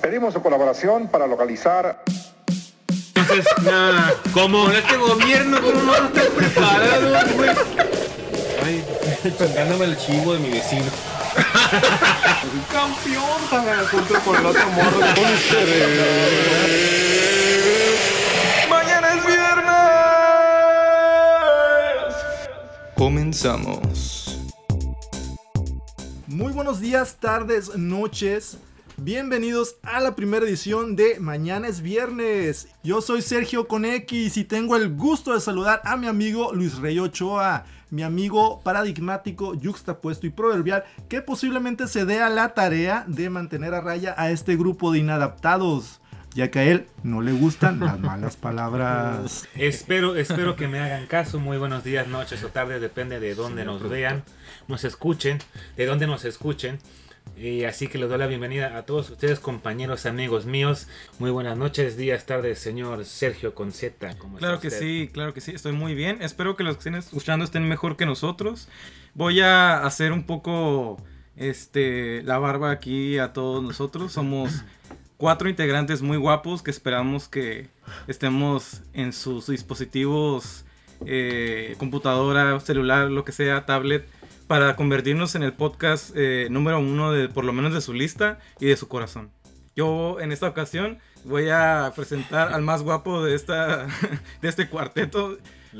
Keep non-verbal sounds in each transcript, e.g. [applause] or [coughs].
Pedimos su colaboración para localizar Entonces, nada, como en este gobierno, ¿cómo no estás preparado, güey? Ay, chingándome el chivo de mi vecino. Campeón, para junto con el otro morro. ¡Mañana es viernes! Comenzamos. Muy buenos días, tardes, noches. Bienvenidos a la primera edición de Mañana es Viernes. Yo soy Sergio con X y tengo el gusto de saludar a mi amigo Luis Rey Ochoa, mi amigo paradigmático, yuxtapuesto y proverbial que posiblemente se dé a la tarea de mantener a raya a este grupo de inadaptados, ya que a él no le gustan las [laughs] malas palabras. Espero, espero que me hagan caso. Muy buenos días, noches o tardes, depende de dónde nos vean, nos escuchen, de dónde nos escuchen. Y así que les doy la bienvenida a todos ustedes, compañeros, amigos míos. Muy buenas noches, días, tardes, señor Sergio Conceta. ¿Cómo está Claro que usted? sí, claro que sí, estoy muy bien. Espero que los que estén escuchando estén mejor que nosotros. Voy a hacer un poco este la barba aquí a todos nosotros. Somos cuatro integrantes muy guapos que esperamos que estemos en sus dispositivos, eh, computadora, celular, lo que sea, tablet, para convertirnos en el podcast eh, número uno de por lo menos de su lista y de su corazón. Yo en esta ocasión voy a presentar al más guapo de esta [laughs] de este cuarteto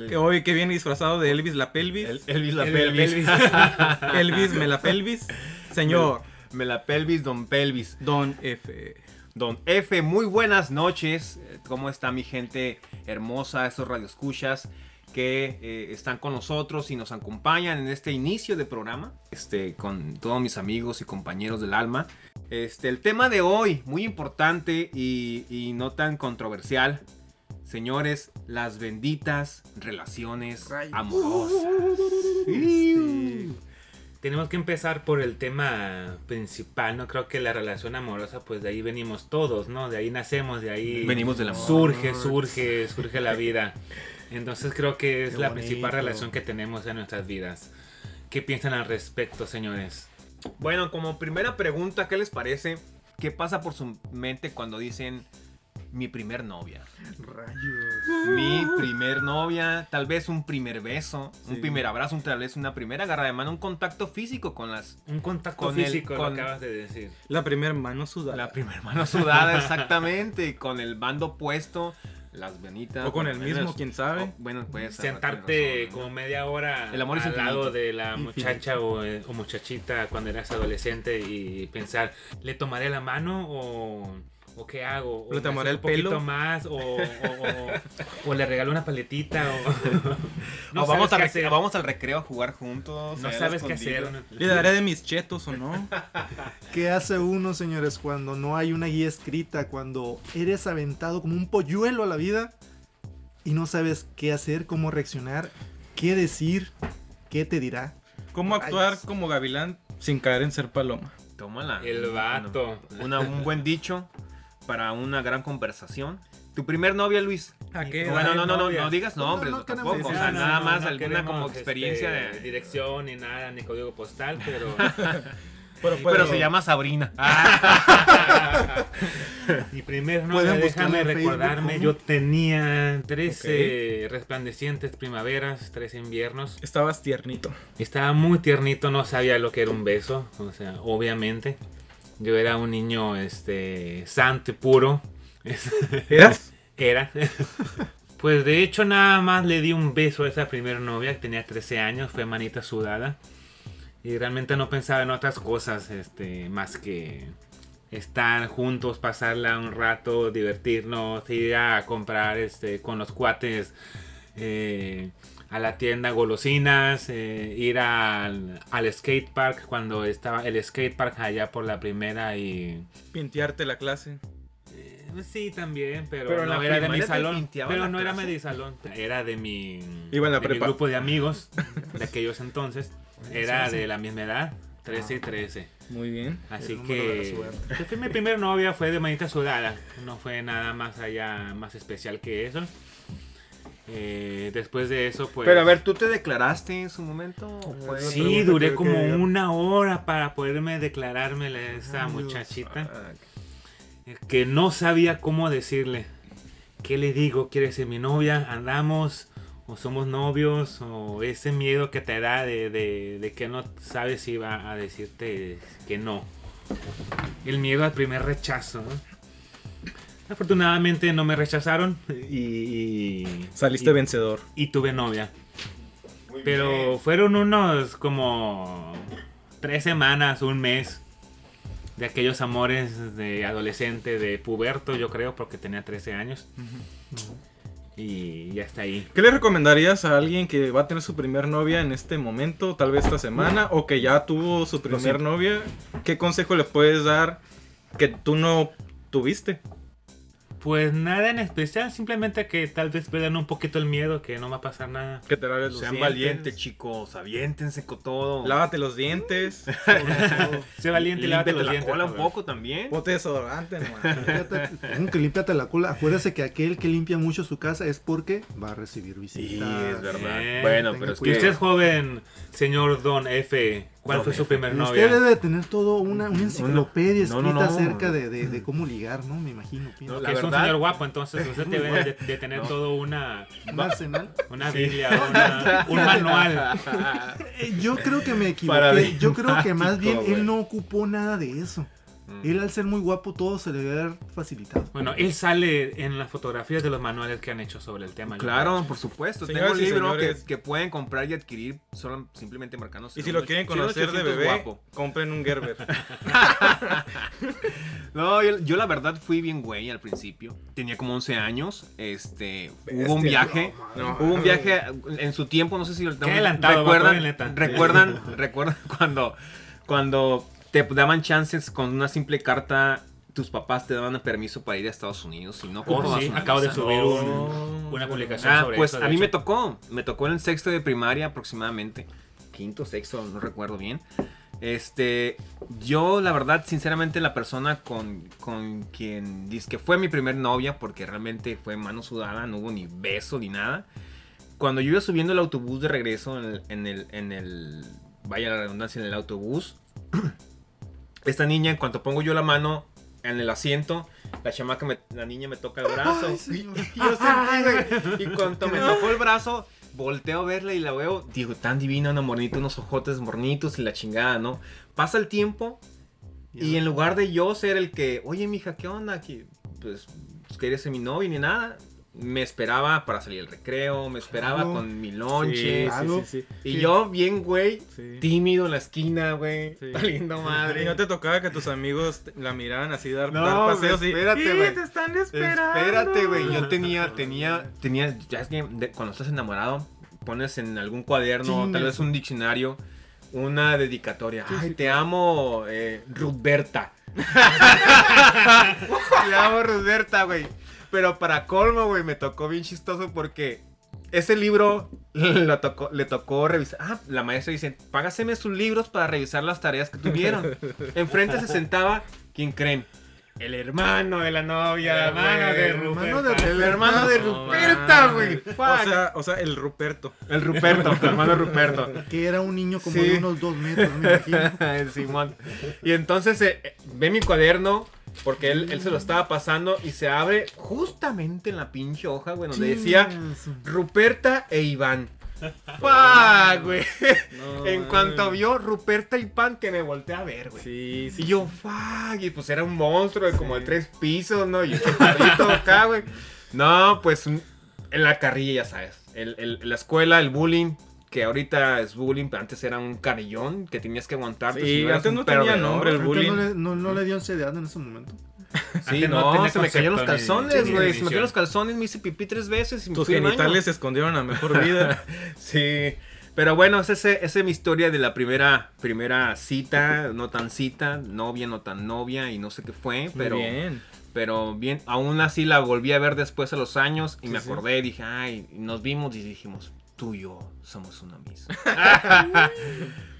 que hoy que viene disfrazado de Elvis la pelvis. El- Elvis la El- pelvis. Elvis. [laughs] Elvis me la pelvis. Señor Me la pelvis, don pelvis. Don F. Don F, muy buenas noches. ¿Cómo está mi gente hermosa, estos radioescuchas que eh, están con nosotros y nos acompañan en este inicio de programa? Este, con todos mis amigos y compañeros del alma. Este, el tema de hoy, muy importante y, y no tan controversial. Señores, las benditas relaciones amorosas. Tenemos que empezar por el tema principal, ¿no? Creo que la relación amorosa, pues de ahí venimos todos, ¿no? De ahí nacemos, de ahí Venimos del amor. surge, surge, surge la vida. Entonces creo que es Qué la principal bonito. relación que tenemos en nuestras vidas. ¿Qué piensan al respecto, señores? Bueno, como primera pregunta, ¿qué les parece? ¿Qué pasa por su mente cuando dicen mi primer novia? Rayos. Mi primer novia, tal vez un primer beso, un primer abrazo, un- tal vez una primera agarra de mano, un contacto físico con las Un contacto Con el- físico, con- lo acabas de decir. La primer mano sudada. la primera mano sudada exactamente, con el bando puesto, las venitas. O con el mismo, quién sabe. o- bueno, puede ser. Sentarte razón, como media hora El amor es al infinito. lado de la [laughs] muchacha o, eh, o muchachita cuando eras adolescente y pensar, ¿le tomaré la mano o, o qué hago? ¿O ¿Le me tomaré acerco el pelo? más o, o- o- o le regalo una paletita o... [laughs] O vamos, a hacer. al recreo a jugar juntos. No sabes qué hacer. Le daré de mis chetos o no. [laughs] ¿Qué hace uno, señores, cuando no hay una guía escrita, cuando eres aventado como un polluelo a la vida y no sabes qué hacer, cómo reaccionar, qué decir, qué te dirá? ¿Cómo actuar como gavilán sin caer en ser paloma? Tómala. El vato. Una- un buen dicho para una gran conversación. ¿Tu primer novia, Luis? ¿A qué? No, Bueno, no, no, no, no digas nombres, tampoco. O sea, nada, más no alguna queremos, como experiencia este, de... dirección ni nada, ni código postal, [laughs] pero... Pero, Pero se llama Sabrina. [laughs] Mi primer novia, Pueden déjame Facebook, recordarme, yo tenía 13 resplandecientes primaveras, 13 inviernos. Estabas tiernito. Estaba muy tiernito, no sabía lo que era un beso, o sea, obviamente. Yo era un niño este santo y puro. [laughs] ¿Eras? Era. Pues de hecho nada más le di un beso a esa primera novia que tenía 13 años, fue manita sudada. Y realmente no pensaba en otras cosas, este, más que estar juntos, pasarla un rato, divertirnos, ir a comprar este, con los cuates eh, a la tienda golosinas, eh, ir al, al skate park cuando estaba el skate park allá por la primera y Pintearte la clase. pues Sí, también, pero, no era de mi salón. Pero no era de mi salón, era de mi, Iba en la de mi prepa. grupo de amigos de aquellos entonces. [laughs] Era de la misma edad, 13 y 13. Muy bien. Así que suerte. fue mi primera novia fue de manita sudada. No fue nada más allá, más especial que eso. Eh, después de eso, pues. Pero a ver, ¿tú te declaraste en su momento? ¿O fue- Sí, duré como que- una hora para poderme declararme a esta Ay, muchachita. Ah, que no sabía cómo decirle. ¿Qué le digo? ¿Quieres ser mi novia? ¿Andamos? ¿O somos novios? ¿O ese miedo que te da de, de- de que no sabes si va a decirte que no? El miedo al primer rechazo. ¿no? Afortunadamente no me rechazaron y, y- Saliste y- vencedor. y tuve novia. Pero fueron unos como tres semanas, un mes de aquellos amores de adolescente, de puberto, yo creo, porque tenía 13 años. Y ya está ahí. ¿Qué le recomendarías a alguien que va a tener su primer novia en este momento, tal vez esta semana, o que ya tuvo su primer novia? ¿Qué consejo le puedes dar que tú no tuviste? Pues nada en especial, simplemente que tal vez pierdan un poquito el miedo, que no va a pasar nada. Que te laves los Sean dientes. valientes, chicos. Aviéntense con todo. Lávate los dientes. [laughs] Sé valiente y lávate Límpiate los la dientes. cola un cabrón. poco también. Ponte desodorante, ¿Cómo que límpiate la cola? Acuérdese que aquel que limpia mucho su casa es porque va a recibir visitas. Sí, es verdad. Bueno, Tenga pero es Y que... usted es joven, señor Don F. ¿Cuál fue su primer novia? Usted debe de tener todo una, una enciclopedia No, no, escrita no. acerca de, de- de cómo ligar, ¿no? Me imagino. Que la es un verdad- señor guapo, entonces usted debe de, de tener No. todo una, Un arsenal. una Biblia, una- un [laughs] manual. Eh, Yo creo que me equivoqué. Yo creo que más bien él no ocupó nada de eso. Mm. Él al ser muy guapo todo se le debe haber facilitado. Bueno, él sale en las fotografías de los manuales que han hecho sobre el tema. Claro, por supuesto. Señoras Tengo un libro que, pueden comprar y adquirir solo simplemente marcando. Y si lo quieren conocer de bebé, compren un Gerber. [laughs] No, yo, yo la verdad fui bien güey al principio. Tenía como 11 años. Este, hubo un viaje. no, hubo un viaje en su tiempo, no sé si lo Qué adelantado, recuerdan, recuerdan, [laughs] recuerdan cuando cuando te daban chances con una simple carta tus papás te daban permiso para ir a Estados Unidos y no Oh, sí, acabo de subir un- una publicación Ah, sobre pues eso. a mí me tocó, me tocó en el sexto de primaria aproximadamente, quinto, sexto, no recuerdo bien. Este, yo la verdad, sinceramente, la persona con, con quien dice que fue mi primer novia, porque realmente fue mano sudada, no hubo ni beso ni nada. Cuando yo iba subiendo el autobús de regreso en el, en el, en el vaya la redundancia, en el autobús, [clears throat] esta niña, en cuanto pongo yo la mano en el asiento, la chamaca, me- la niña me toca el brazo. Ay, y, señor. y [laughs] yo sentí, güey. Y cuando me tocó el brazo, volteo a verla y la veo, digo, tan divina, una mornita, unos ojotes mornitos y la chingada, ¿no? Pasa el tiempo y en lugar de yo ser el que, oye, mija, ¿qué onda? Que, pues, pues, querías ser mi novia ni nada. Me esperaba para salir al recreo, me esperaba Claro. con mi lonche. claro. sí, sí. Y Sí. yo, bien, güey, Sí. tímido en la esquina, güey. Sí. Valiendo madre. Y no te tocaba que tus amigos la miraran así dar, No, dar paseos y espérate, "Sí, güey. te están esperando. Espérate, güey. Yo [laughs] tenía, tenía, tenía, ya es que de- cuando estás enamorado, pones en algún cuaderno, tal vez un diccionario, una dedicatoria. Ay, te amo, eh, Ruthberta. [laughs] te amo, Ruthberta, güey. Pero para colmo, güey, me tocó bien chistoso porque ese libro lo tocó, le tocó revisar. Ah, la maestra dice, págaseme sus libros para revisar las tareas que tuvieron. Enfrente se sentaba, ¿quién creen? El hermano de la novia, El hermano güey. de El Ruperta. El hermano de No Ruperta, güey. O Fuck. sea, o sea, el Ruperto. el Ruperto, el hermano de Ruperto. Que era un niño como Sí. de unos dos metros, me imagino. El [laughs] Simón. Y entonces eh, eh, ve mi cuaderno, porque él, él se lo estaba pasando y se abre justamente en la pinche hoja, güey, donde decía. Ruperta e Iván. [laughs] Fuck, güey. No, en cuanto vio Ruperta y Pan, que me volteé a ver, güey. Sí, sí. Y yo, fuck, y pues era un monstruo de como de tres pisos, ¿no? Y carrito acá, güey. No, pues en la carrilla, ya sabes. El, el- la escuela, el bullying, que ahorita es bullying, pero antes era un carillón que tenías que aguantarte. Sí, si eras antes no tenía nombre el bullying. no le, no, no le dio ansiedad en ese momento. [laughs] Sí, no no, se me cayeron los calzones, güey. Se me cayeron los calzones, me hice pipí tres veces y me Tus genitales se escondieron a mejor vida. [laughs] Sí. Pero bueno, esa es, mi historia de la primera, primera cita, no tan cita, novia, no tan novia y no sé qué fue, pero Muy bien. pero bien, aún así la volví a ver después a los años y Sí, me sí. acordé y dije, ay, nos vimos y dijimos, tú y yo somos una misma. [laughs]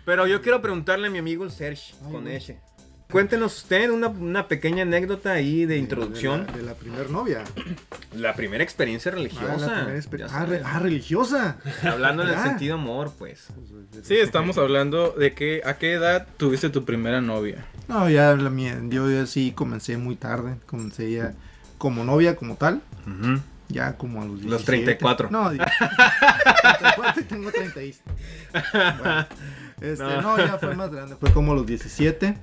pero yo quiero preguntarle a mi amigo el Serge Ay, con ese. Cuéntenos usted una, una pequeña anécdota ahí de introducción. De la, de la primer novia. [clears throat] La primera experiencia Ah, religiosa. la primera exper- ah, re- ah, religiosa. Hablando en el Ah. sentido amor, pues. Sí, estamos hablando de que a qué edad tuviste tu primera novia. No, ya la mía, yo ya sí comencé muy tarde. Comencé ya como novia, como tal. Ya como a los 17. Los 34. No, di- [laughs] 34 y tengo 30 y- Bueno, este, No. no. ya fue más grande. Fue como a los 17.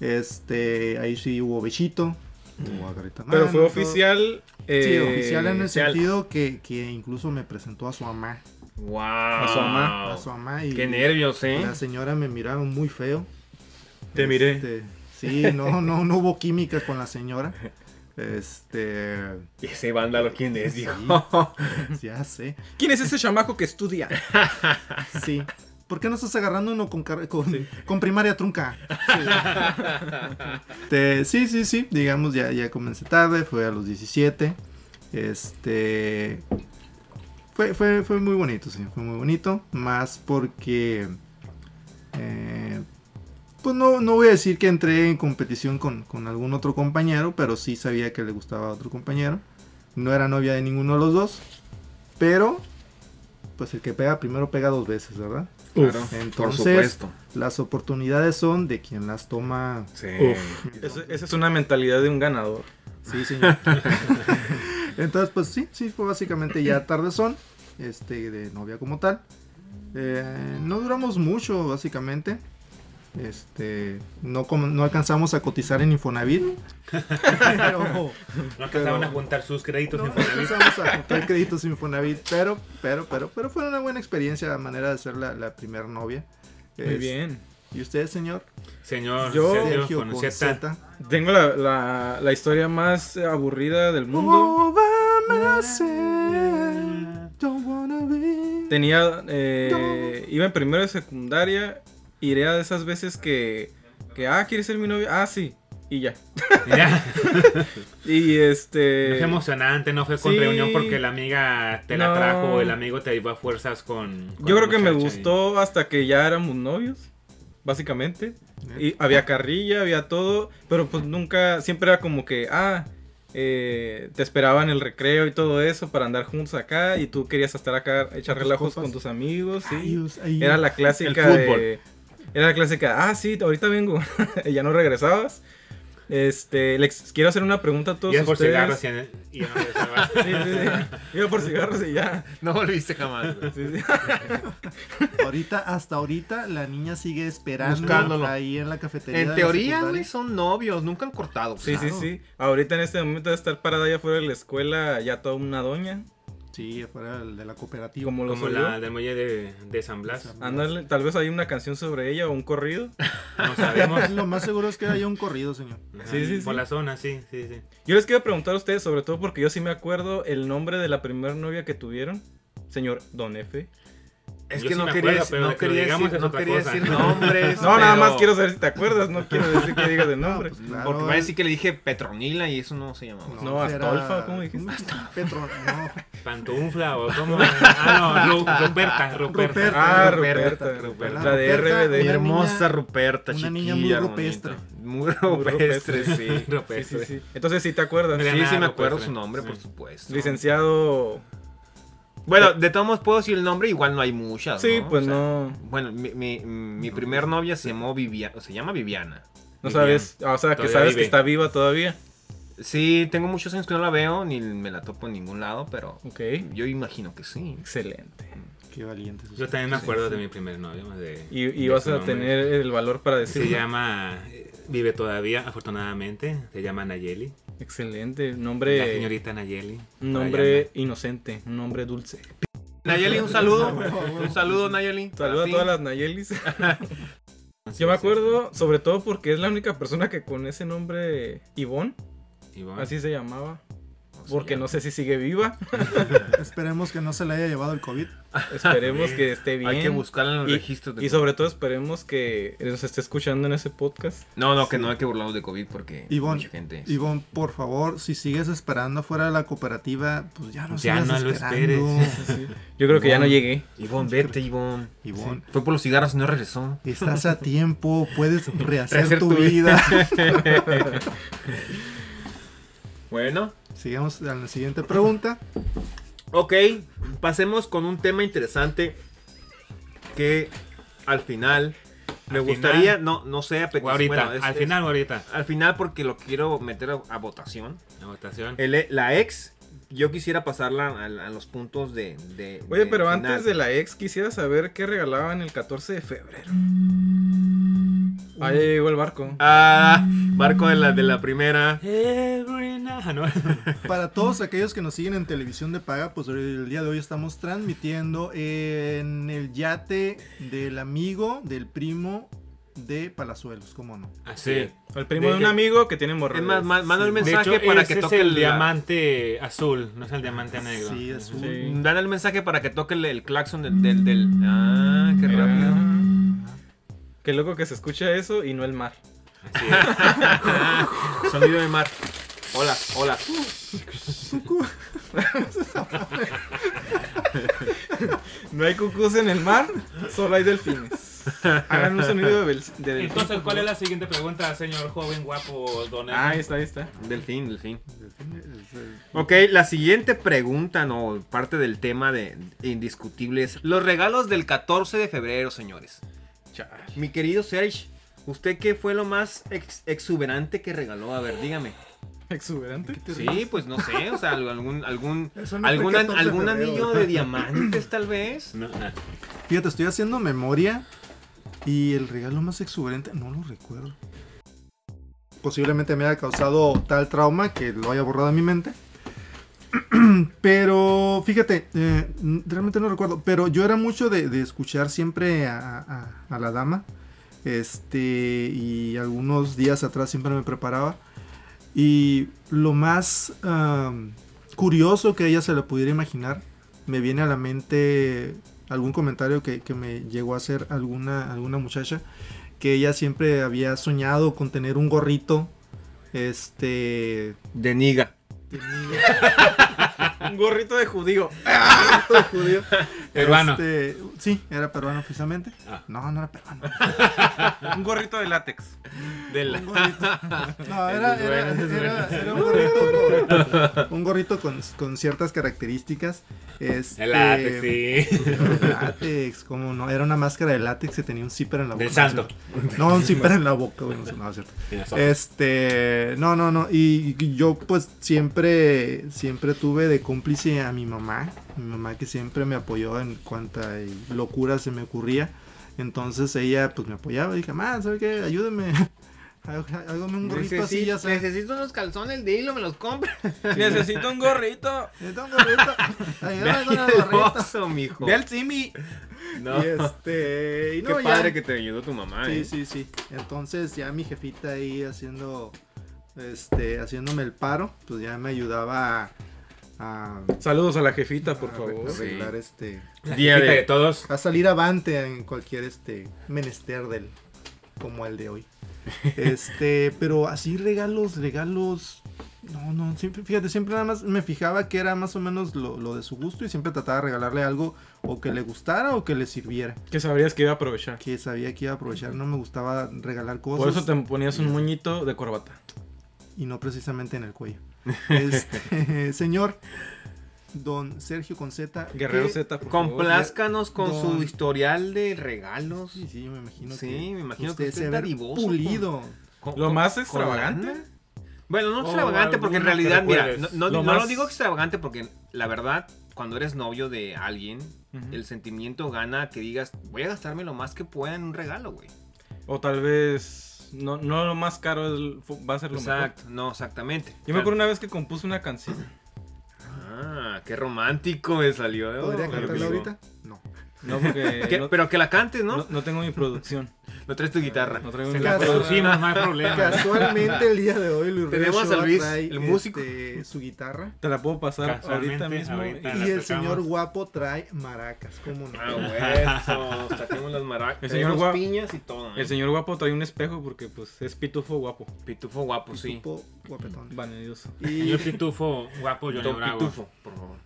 Este, ahí sí hubo bechito. Hubo agarrita Pero mano, fue oficial. Sí, eh, oficial en el oficial. sentido que, que incluso me presentó a su mamá. Wow. A su mamá. A su mamá y Qué nervios, ¿eh? la señora me miraba muy feo. Te miré. Este, sí, no, no, no hubo química con la señora. Este, Y ese vándalo, ¿quién es, [laughs] Sí. ya sé. ¿Quién es ese chamaco que estudia? [laughs] Sí. ¿Por qué no estás agarrando uno con, con, con primaria trunca? [laughs] Este, sí, sí, sí. Digamos, ya, ya comencé tarde. Fue a los 17. Este. Fue, fue, fue muy bonito, sí. Fue muy bonito. Más porque. eh, pues no, no voy a decir que entré en competición con, con algún otro compañero. Pero sí sabía que le gustaba a otro compañero. No era novia de ninguno de los dos. Pero. Pues el que pega primero pega dos veces, ¿verdad? Claro, Entonces, por supuesto. Las oportunidades son de quien las toma. Sí. Esa esa es una mentalidad de un ganador. Sí, señor. [laughs] Entonces, pues sí, sí, fue básicamente ya tardezón. Este, de novia como tal. Eh, no duramos mucho, básicamente. Este, no, como- no alcanzamos a cotizar en Infonavit. [laughs] pero, No alcanzaban Pero- a juntar sus créditos no en Infonavit. alcanzamos a juntar [laughs] créditos Infonavit. Pero, pero, pero, pero fue una buena experiencia la manera de ser la, la primera novia. Muy Es- bien. ¿Y usted, señor? Señor Yo- Sergio, con con Z. Tengo la, la- la historia más aburrida del mundo. Don't wanna be. Tenía. eh, iba en primero de secundaria. Era de esas veces que. Que, ah, ¿quieres ser mi novio? Ah, sí. Y ya. Ya. [laughs] Y este. No fue emocionante, no fue con Sí. reunión porque la amiga te la No. trajo o el amigo te iba a fuerzas con. con Yo creo que me y- gustó hasta que ya éramos novios. Básicamente. Y había carrilla, había todo. Pero pues nunca. Siempre era como que. Ah. eh, te esperaba en el recreo y todo eso para andar juntos acá y tú querías estar acá echar relajos con tus amigos sí. Ay, ay, Era la clásica El fútbol. de. Era la clásica, ah, sí, ahorita vengo. [laughs] y ya no regresabas. Este, les quiero hacer una pregunta a todos Ibas por ustedes. cigarros y, y ya no regresabas. [laughs] Sí, sí, sí. Iba por cigarros y ya. No volviste jamás. güey. Sí, sí. [laughs] Ahorita, hasta ahorita, la niña sigue esperando Buscándolo. ahí en la cafetería. En teoría, güey, son novios, nunca han cortado. Sí, sí, Claro. sí. Ahorita en este momento de estar parada allá afuera de la escuela, ya toda una doña. Sí, afuera del- de la cooperativa. Como lo Como soy la del muelle de, de San Blas. Ándale, tal vez hay una canción sobre ella o un corrido. [laughs] No sabemos. Lo más seguro es que haya un corrido, señor. Ajá, Sí, sí, Por sí. la zona, sí, sí, sí. Yo les quiero preguntar a ustedes, sobre todo porque yo sí me acuerdo el nombre de la primera novia que tuvieron. Señor Don F. Es Yo que sí no quería, acuerdo, pero no de que quería digamos decir, no quería decir nombres. No, nada más quiero saber si te acuerdas, no quiero decir que digas [laughs] el nombre. No, pues, claro, Porque va a decir que le dije Petronila y eso no se llamaba. No, Astolfa, ¿cómo dijiste? Petro, no. Pantufla o cómo. Ah, no, Ru- Ruperta, Ruperta. Ruperta. Ah, Ruperta, Ruperta, Ruperta. La de Ruperta, RBD. Mi Una hermosa niña- Ruperta, una chiquilla, niña muy rupestre. Muy rupestre, sí. [laughs] Sí, Rupestre. sí, sí. Entonces sí te acuerdas. Mira, Sí, sí nada, me acuerdo rupestre. su nombre, Sí. por supuesto. Licenciado. Bueno, de todos modos puedo decir el nombre, igual no hay muchas, Sí, ¿no? pues O sea, no. Bueno, mi, mi, mi primer novia se llamó Viviana, se llama Viviana. No Vivian. sabes. O sea, que Todavía sabes que vive. está viva todavía. Sí, tengo muchos años que no la veo, ni me la topo en ningún lado, pero Ok. yo imagino que sí. Excelente. Qué valiente. Yo también me acuerdo de mi primer novio. De, Y, y de vas a nombre. tener el valor para Se decirlo. llama. eh, Vive todavía, afortunadamente. Se llama Nayeli. Excelente. Un La nombre. señorita Nayeli. Nombre inocente. Un nombre dulce. Nayeli, un saludo. [laughs] un saludo, Nayeli. Saludos a todas las Nayelis. [laughs] Yo me acuerdo, sobre todo porque es la única persona que con ese nombre, Ivonne, Así se llamaba. porque no sé si sigue viva. [laughs] Esperemos que no se le haya llevado el COVID. Esperemos que esté bien. Hay que buscarla en los y, registros de y sobre todo esperemos que nos esté escuchando en ese podcast. No, no, que no hay que burlarnos de COVID porque Ivonne, mucha gente. Ivonne, por favor, si sigues esperando afuera de la cooperativa, pues ya no Ya no lo esperes. Yo creo que ya no llegué. Ivonne, vete, Ivonne. Ivonne. Fue por los cigarros y no regresó. Estás a tiempo, puedes rehacer, Rehacer tu, tu vida. [laughs] [laughs] Bueno, Sigamos a la siguiente pregunta. ok, pasemos con un tema interesante que al final me Al gustaría, final. no, no sé, a petición- ahorita, bueno, es- al final ahorita. al final porque lo quiero meter a, a votación. La votación. El- la ex, yo quisiera pasarla a, a los puntos de... de- Oye, de pero final. antes de la ex quisiera saber qué regalaban el 14 de febrero. Ahí llegó el barco. Ah, barco de la, de la primera. Ah, no. [laughs] Para todos aquellos que nos siguen en televisión de paga, pues el día de hoy estamos transmitiendo en el yate del amigo, del primo de Palazuelos, ¿cómo no? Así. El primo De de un que- amigo que tiene hemorroides. Es más, ma- manda un De mensaje hecho, para que es toque el la- diamante azul, no es el diamante negro. Sí, un... Sí. Dan el mensaje para que toque el, el claxon del, del, del- Ah, qué Mira. rápido. Qué loco que se escucha eso y no el mar. Así es. [laughs] Sonido de mar. Hola, hola. [laughs] No hay cucús en el mar, solo hay delfines. [laughs] Hagan un sonido de, bel- de delfín. Entonces, ¿cuál es la siguiente pregunta, señor joven guapo don? Ah, ahí está, ahí está. Delfín, delfín. Ok, la siguiente pregunta, no, parte del tema de indiscutible es los regalos del 14 de febrero, señores. Mi querido Serge, ¿usted qué fue lo más ex- exuberante que regaló? A ver, dígame. Exuberante. Sí, pues no sé, o sea, algún algún [laughs] no algún, 14 de algún anillo de diamantes tal vez. No, [laughs] no. Fíjate, estoy haciendo memoria y el regalo más exuberante no lo recuerdo. Posiblemente me haya causado tal trauma que lo haya borrado de mi mente. [clears throat] Pero fíjate, eh, realmente no recuerdo. Pero yo era mucho de, escuchar siempre a, la dama. Este, y algunos días atrás siempre me preparaba. Y lo más am, curioso que ella se le pudiera imaginar, me viene a la mente algún comentario que, que me llegó a hacer alguna, alguna muchacha, que ella siempre había soñado con tener un gorrito, este, De niga. Un gorrito de judío. [laughs] judío. Peruano. Este, sí, era peruano precisamente. Ah. No, no era peruano. [laughs] Un gorrito de látex. De la- Un gorrito. No, [laughs] era, un gorrito, con, un gorrito con, con ciertas características. Este, El látex, sí. El látex, como no, era una máscara de látex que tenía un zipper en la boca. Del santo. No, un zipper en la boca, no, es cierto. Este, no, no, no, y, y yo pues siempre, siempre tuve de cómplice a mi mamá, mi mamá que siempre me apoyó en cuanta locura se me ocurría, entonces ella pues me apoyaba y dije, mamá, ¿sabe qué? Ayúdeme, [laughs] Há- hágame un gorrito así, ya sabes. necesito unos calzones de hilo, me los compra. [laughs] Necesito un gorrito. Necesito un gorrito, [laughs] ayúdame con el gorrito. Mijo. Ve al Simi. No. Y este, y Qué no, ya. padre que te ayudó tu mamá. Sí, eh. sí, sí. Entonces ya mi jefita ahí haciendo, este, haciéndome el paro, pues ya me ayudaba a, a, Saludos a la jefita, por a favor. arreglar este, La Día de- de todos. a salir avante en cualquier este menester del, como el de hoy. Este, [laughs] pero así regalos, regalos. No, no, siempre, fíjate, siempre nada más me fijaba que era más o menos lo, lo de su gusto y siempre trataba de regalarle algo o que le gustara o que le sirviera. Que sabrías que iba a aprovechar. Que sabía que iba a aprovechar, no me gustaba regalar cosas. Por eso te ponías un moñito de corbata. y no precisamente en el cuello. [laughs] Este, señor Don Sergio Conceta. Guerrero ¿qué- Z, por favor. Complázcanos con Don- su historial de regalos. Sí, sí, me imagino Sí, que me imagino que usted usted se pulido. Con- Lo con- más con extravagante. Bueno, no extravagante porque en realidad, mira, no, Lo no más- lo digo extravagante porque la verdad, cuando eres novio de alguien, el sentimiento gana que digas, voy a gastarme lo más que pueda en un regalo, güey. O tal vez no, no lo más caro es- va a ser lo Exacto, no, exactamente. Yo me acuerdo una vez que compuse una canción. Ah, qué romántico me salió. ¿Podría cantarla ahorita? No. No, porque [laughs] Que- no, pero que la cantes, ¿no? no- no tengo mi producción. No traes tu guitarra. No traigo mi producimos, no hay problema. Casualmente el día de hoy Luis Rey Tenemos a Ochoa Luis, trae, el músico. este, su guitarra Te la puedo pasar ahorita mismo. ahorita. y- el señor guapo trae maracas, ¿cómo no? Ah, bueno, saquemos las maracas. El señor tenemos gua- piñas y todo. ¿eh? El señor guapo trae un espejo porque pues es pitufo guapo. Pitufo guapo, sí. Tipo guapetón. Vanidoso. Y Señor Pitufo, guapo, Don Bravo. Pitufo, por favor.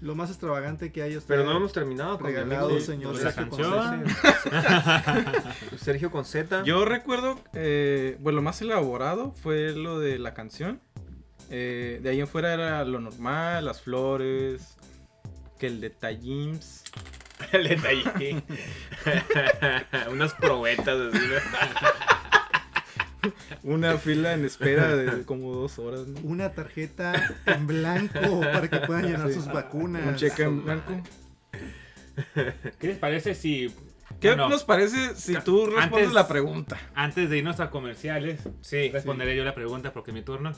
Lo más extravagante que hay es Pero no hemos terminado con regalado, amigo señor la Sergio canción. Ponce. [laughs] Sergio con Z. Yo recuerdo, eh, bueno, lo más elaborado fue lo de la canción. Eh, de ahí en fuera era lo normal, las flores, que el detallín. [laughs] el detalle. [laughs] Unas probetas así. ¿no? [laughs] Una fila en espera de como dos horas. ¿no? Una tarjeta en blanco para que puedan llenar sus vacunas. Un cheque en blanco. ¿Qué les parece si... ¿Qué bueno, nos parece si tú respondes Antes- la pregunta? Antes de irnos a comerciales, Sí. responderé yo la pregunta porque es mi turno.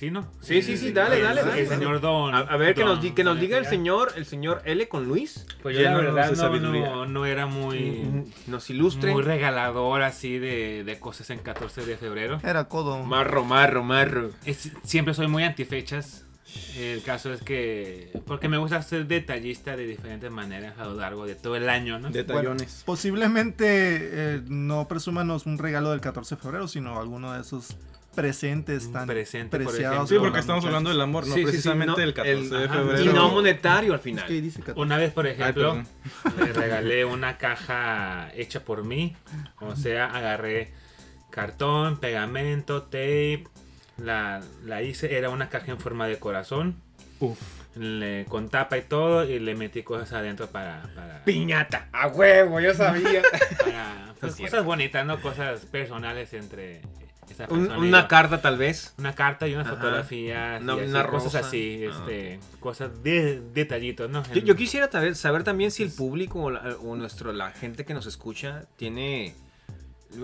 ¿Sí, no? Sí, sí, sí, dale, El- dale, El, dale. señor Don... A, a ver, que nos, di- que nos diga el señor, el señor L con Luis. Pues yo la Llénanos verdad de no, sabiduría. no, no era muy... Nos ilustre. Muy regalador así de, de cosas en 14 de febrero. Era codo. Marro, marro, marro. Es- siempre soy muy antifechas. El caso es que... Porque me gusta ser detallista de diferentes maneras a lo largo de todo el año, ¿no? Detallones. Posiblemente eh, no presúmanos un regalo del 14 de febrero, sino alguno de esos presentes tan presente, por preciados. Sí, ejemplo. porque estamos muchachos. hablando del amor, no Sí, sí, sí, precisamente no, del 14 el- de febrero. Y no monetario al Es final. que dice 14. Una vez, por ejemplo, perdón. le regalé una caja hecha por mí. O sea, agarré cartón, pegamento, tape. La, la hice, era una caja en forma de corazón. Uf. Le, con tapa y todo. Y le metí cosas adentro para. para, Piñata. A huevo, yo sabía. [laughs] para, pues, cosas bonitas, ¿no? Cosas personales entre esa persona una carta tal vez. Una carta y Ajá. Una- y así, una cosas rosa. así, Ah. este, cosas de detallitos, ¿no? Yo, yo quisiera saber, saber también si el público o, la, o nuestro, la gente que nos escucha tiene...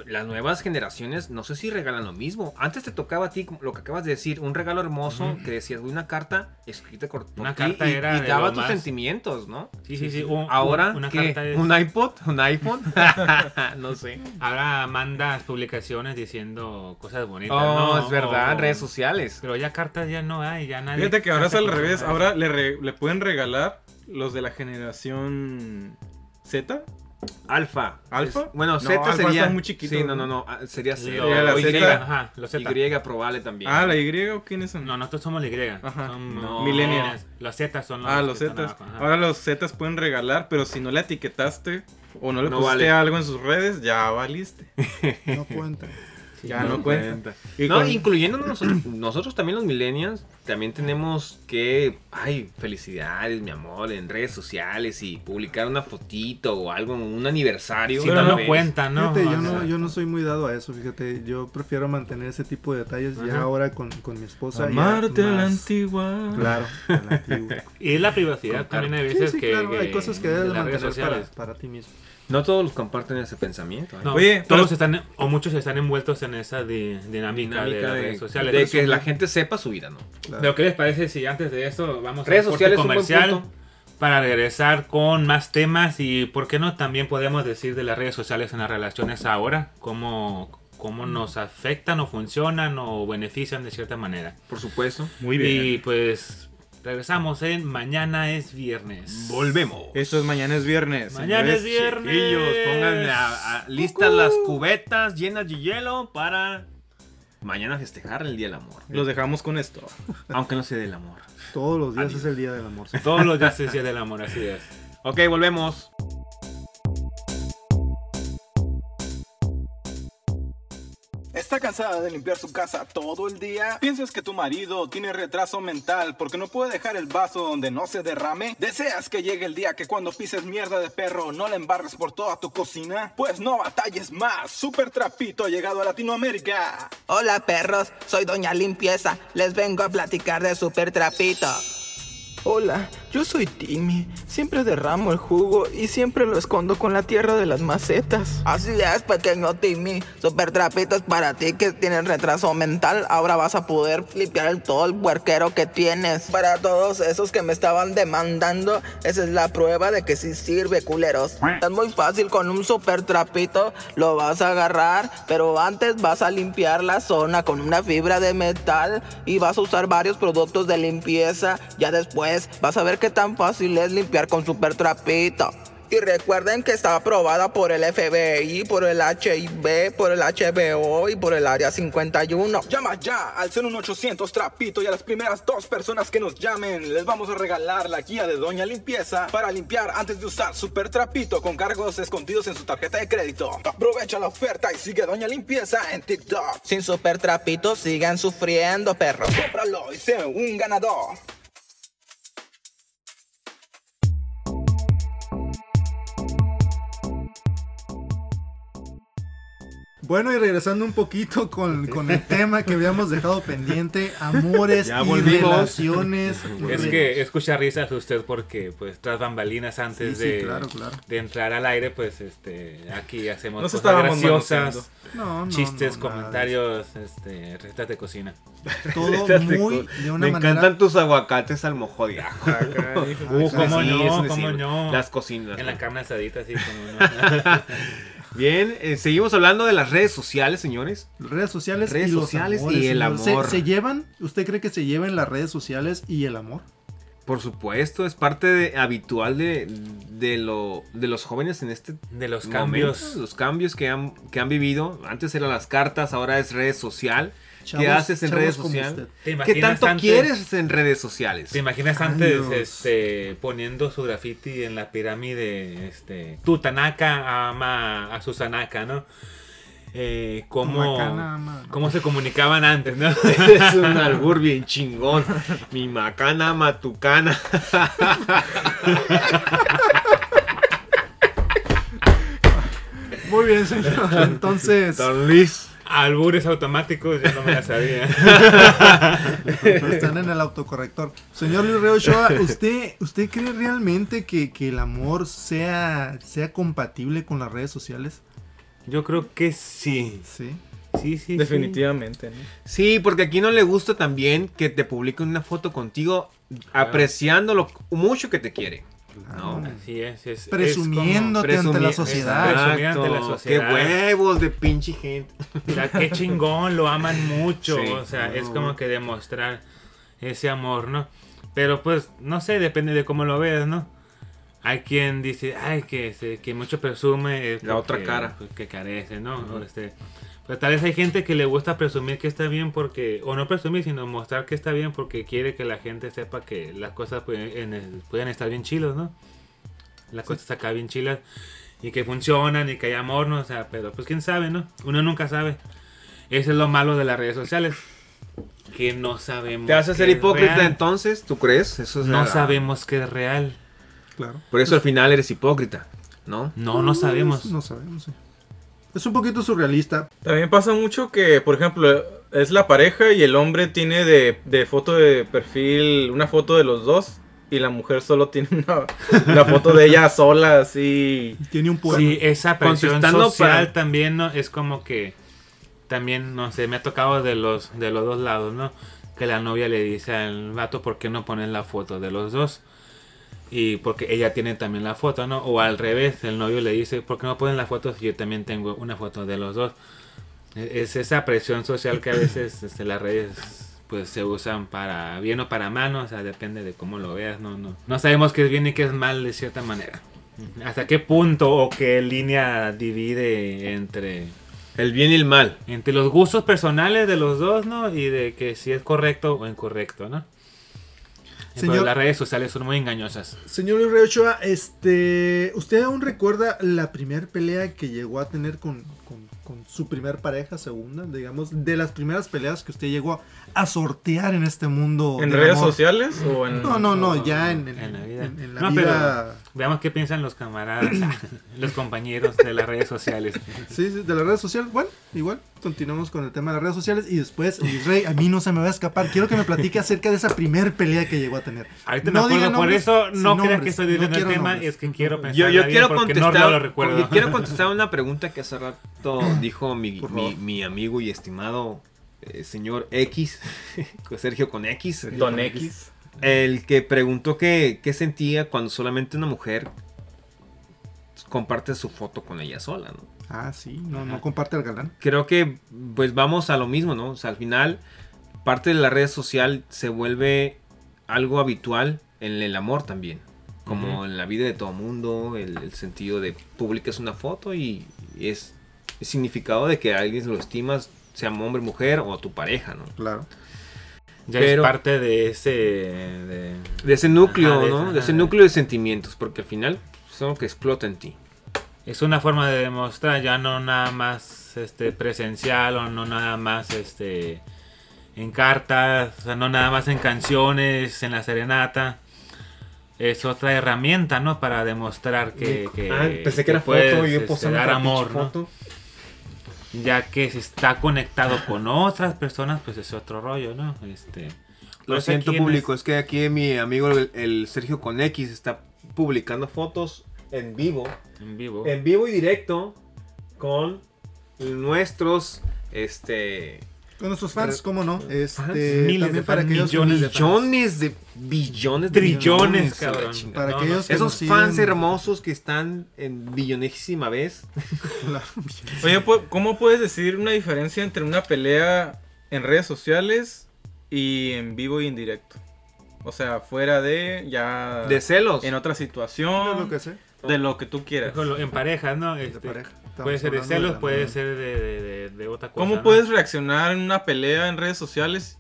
Las nuevas generaciones, no sé si regalan lo mismo. Antes te tocaba a ti, lo que acabas de decir, un regalo hermoso que decías, "Güey, una carta escrita por Una ti", carta y, era y daba tus más- sentimientos, ¿no? Sí, sí, sí. un- Ahora, una ¿qué? carta es- ¿Un iPod? ¿Un iPhone? [laughs] no sé. Ahora mandas publicaciones diciendo cosas bonitas. Oh, ¿no? es verdad, O- redes sociales. Pero ya cartas ya no hay, ya nadie. Fíjate que ahora es al revés. Ahora le, re- le pueden regalar los de la generación Z. Alfa. ¿Alfa? Es- bueno, No, Z Alfa sería... está muy chiquito, Sí, no, ¿no? no, ah, Sería Lo- Z. Sería la Y. Z. Ajá, los Z. Y probable también. Ah, la Y o quiénes son? No, nosotros somos la Y. Ajá. Son No. millennials. Los Z son los ah, los ajá. Ahora los Zetas pueden regalar, pero si no le etiquetaste o no le No pusiste vale. algo en sus redes, ya valiste. [laughs] No cuenta. Ya no, cuenta. Y no, incluyéndonos nosotros, [clears throat] nosotros también los millennials, también tenemos que, ay, felicidades, mi amor, en redes sociales y publicar una fotito o algo, un aniversario. Si Pero no, vez. cuenta, ¿no? Fíjate, yo no, yo no soy muy dado a eso, fíjate, yo prefiero mantener ese tipo de detalles ya ahora con, con mi esposa. Amarte a la antigua. Claro, a la antigua. [laughs] Y es la privacidad también hay Sí, veces sí, que, claro, hay cosas que debes mantener para ti mismo. No todos comparten ese pensamiento. ¿eh? No, Oye, todos pero- están, o muchos están envueltos en esa di- dinámica, de, Dinámica las de, redes sociales. de Pero que la gente sepa su vida, ¿no? Claro. Pero ¿qué les parece si antes de eso vamos Redes a un sociales, comercial para regresar con más temas y por qué no también podemos decir de las redes sociales en las relaciones ahora, cómo, cómo nos afectan o funcionan o benefician de cierta manera. Por supuesto. Muy bien. Y pues regresamos en Mañana es Viernes. Volvemos. Esto es mañana es viernes. Mañana es viernes. Chiquillos, pónganle a- a- listas las cubetas llenas de hielo para mañana festejar el Día del Amor. Los dejamos con esto. Aunque no sea del amor. Todos los días Adiós. es el día del amor. sí. Todos los días es Día del Amor, así es. Ok, volvemos. ¿Está cansada de limpiar su casa todo el día? ¿Piensas que tu marido tiene retraso mental porque no puede dejar el vaso donde no se derrame? ¿Deseas que llegue el día que cuando pises mierda de perro no la embarres por toda tu cocina? Pues no batalles más, Super Trapito ha llegado a Latinoamérica. Hola perros, soy Doña Limpieza. Les vengo a platicar de Super Trapito. Hola, Yo soy Timmy. Siempre derramo el jugo y siempre lo escondo con la tierra de las macetas. Así es, pequeño Timmy. Super trapitos para ti que tienes retraso mental. Ahora vas a poder limpiar el, todo el puerquero que tienes. Para todos esos que me estaban demandando, esa es la prueba de que sí sirve, culeros. Es muy fácil con un super trapito. Lo vas a agarrar, pero antes vas a limpiar la zona con una fibra de metal y vas a usar varios productos de limpieza. Ya después vas a ver qué tan fácil es limpiar con super trapito. Y recuerden que está aprobada por el FBI, por el HIB, por el HBO y por el Área 51. Llama ya al 01800 Trapito y a las primeras dos personas que nos llamen les vamos a regalar la guía de Doña Limpieza para limpiar antes de usar Super Trapito con cargos escondidos en su tarjeta de crédito. Aprovecha la oferta y sigue Doña Limpieza en TikTok. Sin super trapito sigan sufriendo, perros. Cómpralo y sé un ganador. Bueno, y regresando un poquito con, con el tema que habíamos dejado pendiente, amores [laughs] Ya y volvimos. relaciones. [laughs] Es que escucha risas usted porque, pues, tras bambalinas antes Sí, sí, de, claro, claro. de entrar al aire, pues, este, aquí hacemos Nos cosas graciosas, No, no, chistes, no, comentarios, este, recetas de cocina. Todo [laughs] muy de una Me manera. encantan tus aguacates al mojo de ajo. Uh, cómo Sí, no, cómo no. Las cocinas. En la carne asadita, así como no. Bien, eh, seguimos hablando de las redes sociales, señores. Redes sociales Redes y los sociales amores, y el señor. ¿Se- amor. ¿Se, llevan? ¿Usted cree que se lleven las redes sociales y el amor? Por supuesto, es parte de- habitual de, de, lo, de los jóvenes en este De los momento, cambios. los cambios que han, que han vivido. Antes eran las cartas, ahora es redes social. ¿Qué Chavos- haces en redes sociales? usted. ¿Te ¿Qué tanto antes- quieres en redes sociales? ¿Te imaginas antes este, poniendo su graffiti en la pirámide? Este, tu Tanaka ama a Susanaka, ¿no? Eh, ¿cómo, Macana ¿Cómo se comunicaban antes, no? [laughs] es un albur bien chingón. Mi macana matucana. Muy bien, señor. [laughs] Entonces, Don Luis. Albures automáticos, yo no me la sabía. están en el autocorrector. Señor Luis Reo Ochoa, ¿usted, ¿usted cree realmente que, que el amor sea, sea compatible con las redes sociales? Yo creo que sí. Sí. Sí, sí, sí. Definitivamente, ¿no? Sí, porque aquí no le gusta también que te publiquen una foto contigo apreciando lo mucho que te quiere. ¿No? Así es, es- es Presumiéndote ante la Presumi- sociedad. Ante la Exacto. sociedad. Qué huevos de pinche gente. como- o sea, qué chingón, lo aman [laughs] mucho. Sí. O sea, es como que demostrar ese amor, ¿no? Pero pues, no sé, depende de cómo lo veas, ¿no? Hay quien dice, ay, que, se- que mucho presume. es La otra cara. pues, que carece, ¿no? Este, pero tal vez hay gente que le gusta presumir que está bien porque, o no presumir, sino mostrar que está bien porque quiere que la gente sepa que las cosas pueden, en- pueden estar bien chilos, ¿no? Las cosas acá bien chilas y que funcionan y que hay amor, ¿no? O sea, pero pues quién sabe, ¿no? Uno nunca sabe. Eso es lo malo de las redes sociales. Que no sabemos. ¿Te hace qué ser es hipócrita real. entonces? ¿Tú crees? Eso es No sabemos que es real. Claro. Por eso al final eres hipócrita, ¿no? No, no sabemos. No sabemos, sí. Es un poquito surrealista. También pasa mucho que, por ejemplo, es la pareja y el hombre tiene de, de foto de perfil una foto de los dos y la mujer solo tiene una, [laughs] una foto de ella sola, así. Tiene un poema. Sí, esa presión social para- también no es como que también no sé, me ha tocado de los de los dos lados, ¿no? Que la novia le dice al vato por qué no ponen la foto de los dos. Y porque ella tiene también la foto, ¿no? O al revés, el novio le dice, ¿por qué no ponen la foto si yo también tengo una foto de los dos? E- Es esa presión social que a veces [clears throat] este, las redes pues se usan para bien o para mal, ¿no? O sea, depende de cómo lo veas, no, no. No sabemos qué es bien y qué es mal de cierta manera. ¿Hasta qué punto o qué línea divide entre, El bien y el mal. entre los gustos personales de los dos, ¿no? Y de que si es correcto o incorrecto, ¿no? Pero las redes sociales son muy engañosas. Señor Luis Ochoa, este, ¿usted aún recuerda la primer pelea que llegó a tener con, con- con su primer pareja, segunda, digamos, de las primeras peleas que usted llegó a sortear en este mundo? ¿En redes amor? sociales o en.? No, no, no, ya en, en- En la vida. en- en la No, vida Veamos qué piensan los camaradas, [coughs] [laughs] los compañeros de las redes sociales. Sí, sí, de las redes sociales. Bueno, igual, continuamos con el tema de las redes sociales. Y después, Luis Rey, a mí no se me va a escapar. Quiero que me platique acerca de esa primer pelea que llegó a tener. Ahorita No me acuerdo, por eso no crea nombres, que estoy no diciendo el quiero tema, nombres. es que quiero pensar Yo, yo quiero contestar, no lo recuerdo. yo quiero contestar una pregunta que hace rato [coughs] dijo mi, mi amigo y estimado eh, señor X, [laughs] Sergio con X, Don X. el que preguntó que, qué sentía cuando solamente una mujer comparte su foto con ella sola, ¿no? Ah, sí, no, no comparte al galán. Creo que pues vamos a lo mismo, ¿no? O sea, al final parte de la red social se vuelve algo habitual en el amor también. Como en la vida de todo mundo, el, el sentido de publicas una foto y es el significado de que alguien lo estimas, sea hombre, mujer o tu pareja, ¿no? Claro. Ya pero- es parte de ese... de- De ese núcleo, Ajá, de- ¿no? De ese ajá. núcleo de sentimientos, porque al final son lo que explota en ti. Es una forma de demostrar, ya no nada más este presencial o no nada más este en cartas, o sea, no nada más en canciones, en la serenata. Es otra herramienta, ¿no? Para demostrar que, que- ah, pensé que era puedes, foto y yo este, dar amor, ¿no? foto. Ya que si está conectado con otras personas, pues es otro rollo, ¿no? Este, Lo pues siento público, es que aquí mi amigo el, el Sergio con X está publicando fotos en vivo, en vivo. en vivo y directo con nuestros este Con nuestros fans, ¿cómo no? Este, Miles también de para fans, aquellos millones de billones de billones de Trillones, cabrón. Para No, aquellos no, que Esos nos fans siguen- hermosos que están en billonésima vez. [laughs] Oye, ¿cómo puedes decir una diferencia entre una pelea en redes sociales y en vivo y en directo? O sea, fuera de ya De celos. en otra Es situación, lo que sé, de lo que tú quieras. En pareja, ¿no? de Este, pareja. puede ser de celos, puede ser de, de- de- de otra cosa. ¿Cómo ¿no? puedes reaccionar en una pelea en redes sociales?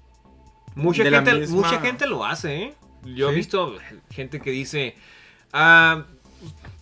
Mucha gente, misma- mucha gente lo hace, ¿eh? Yo he visto gente que dice, ah,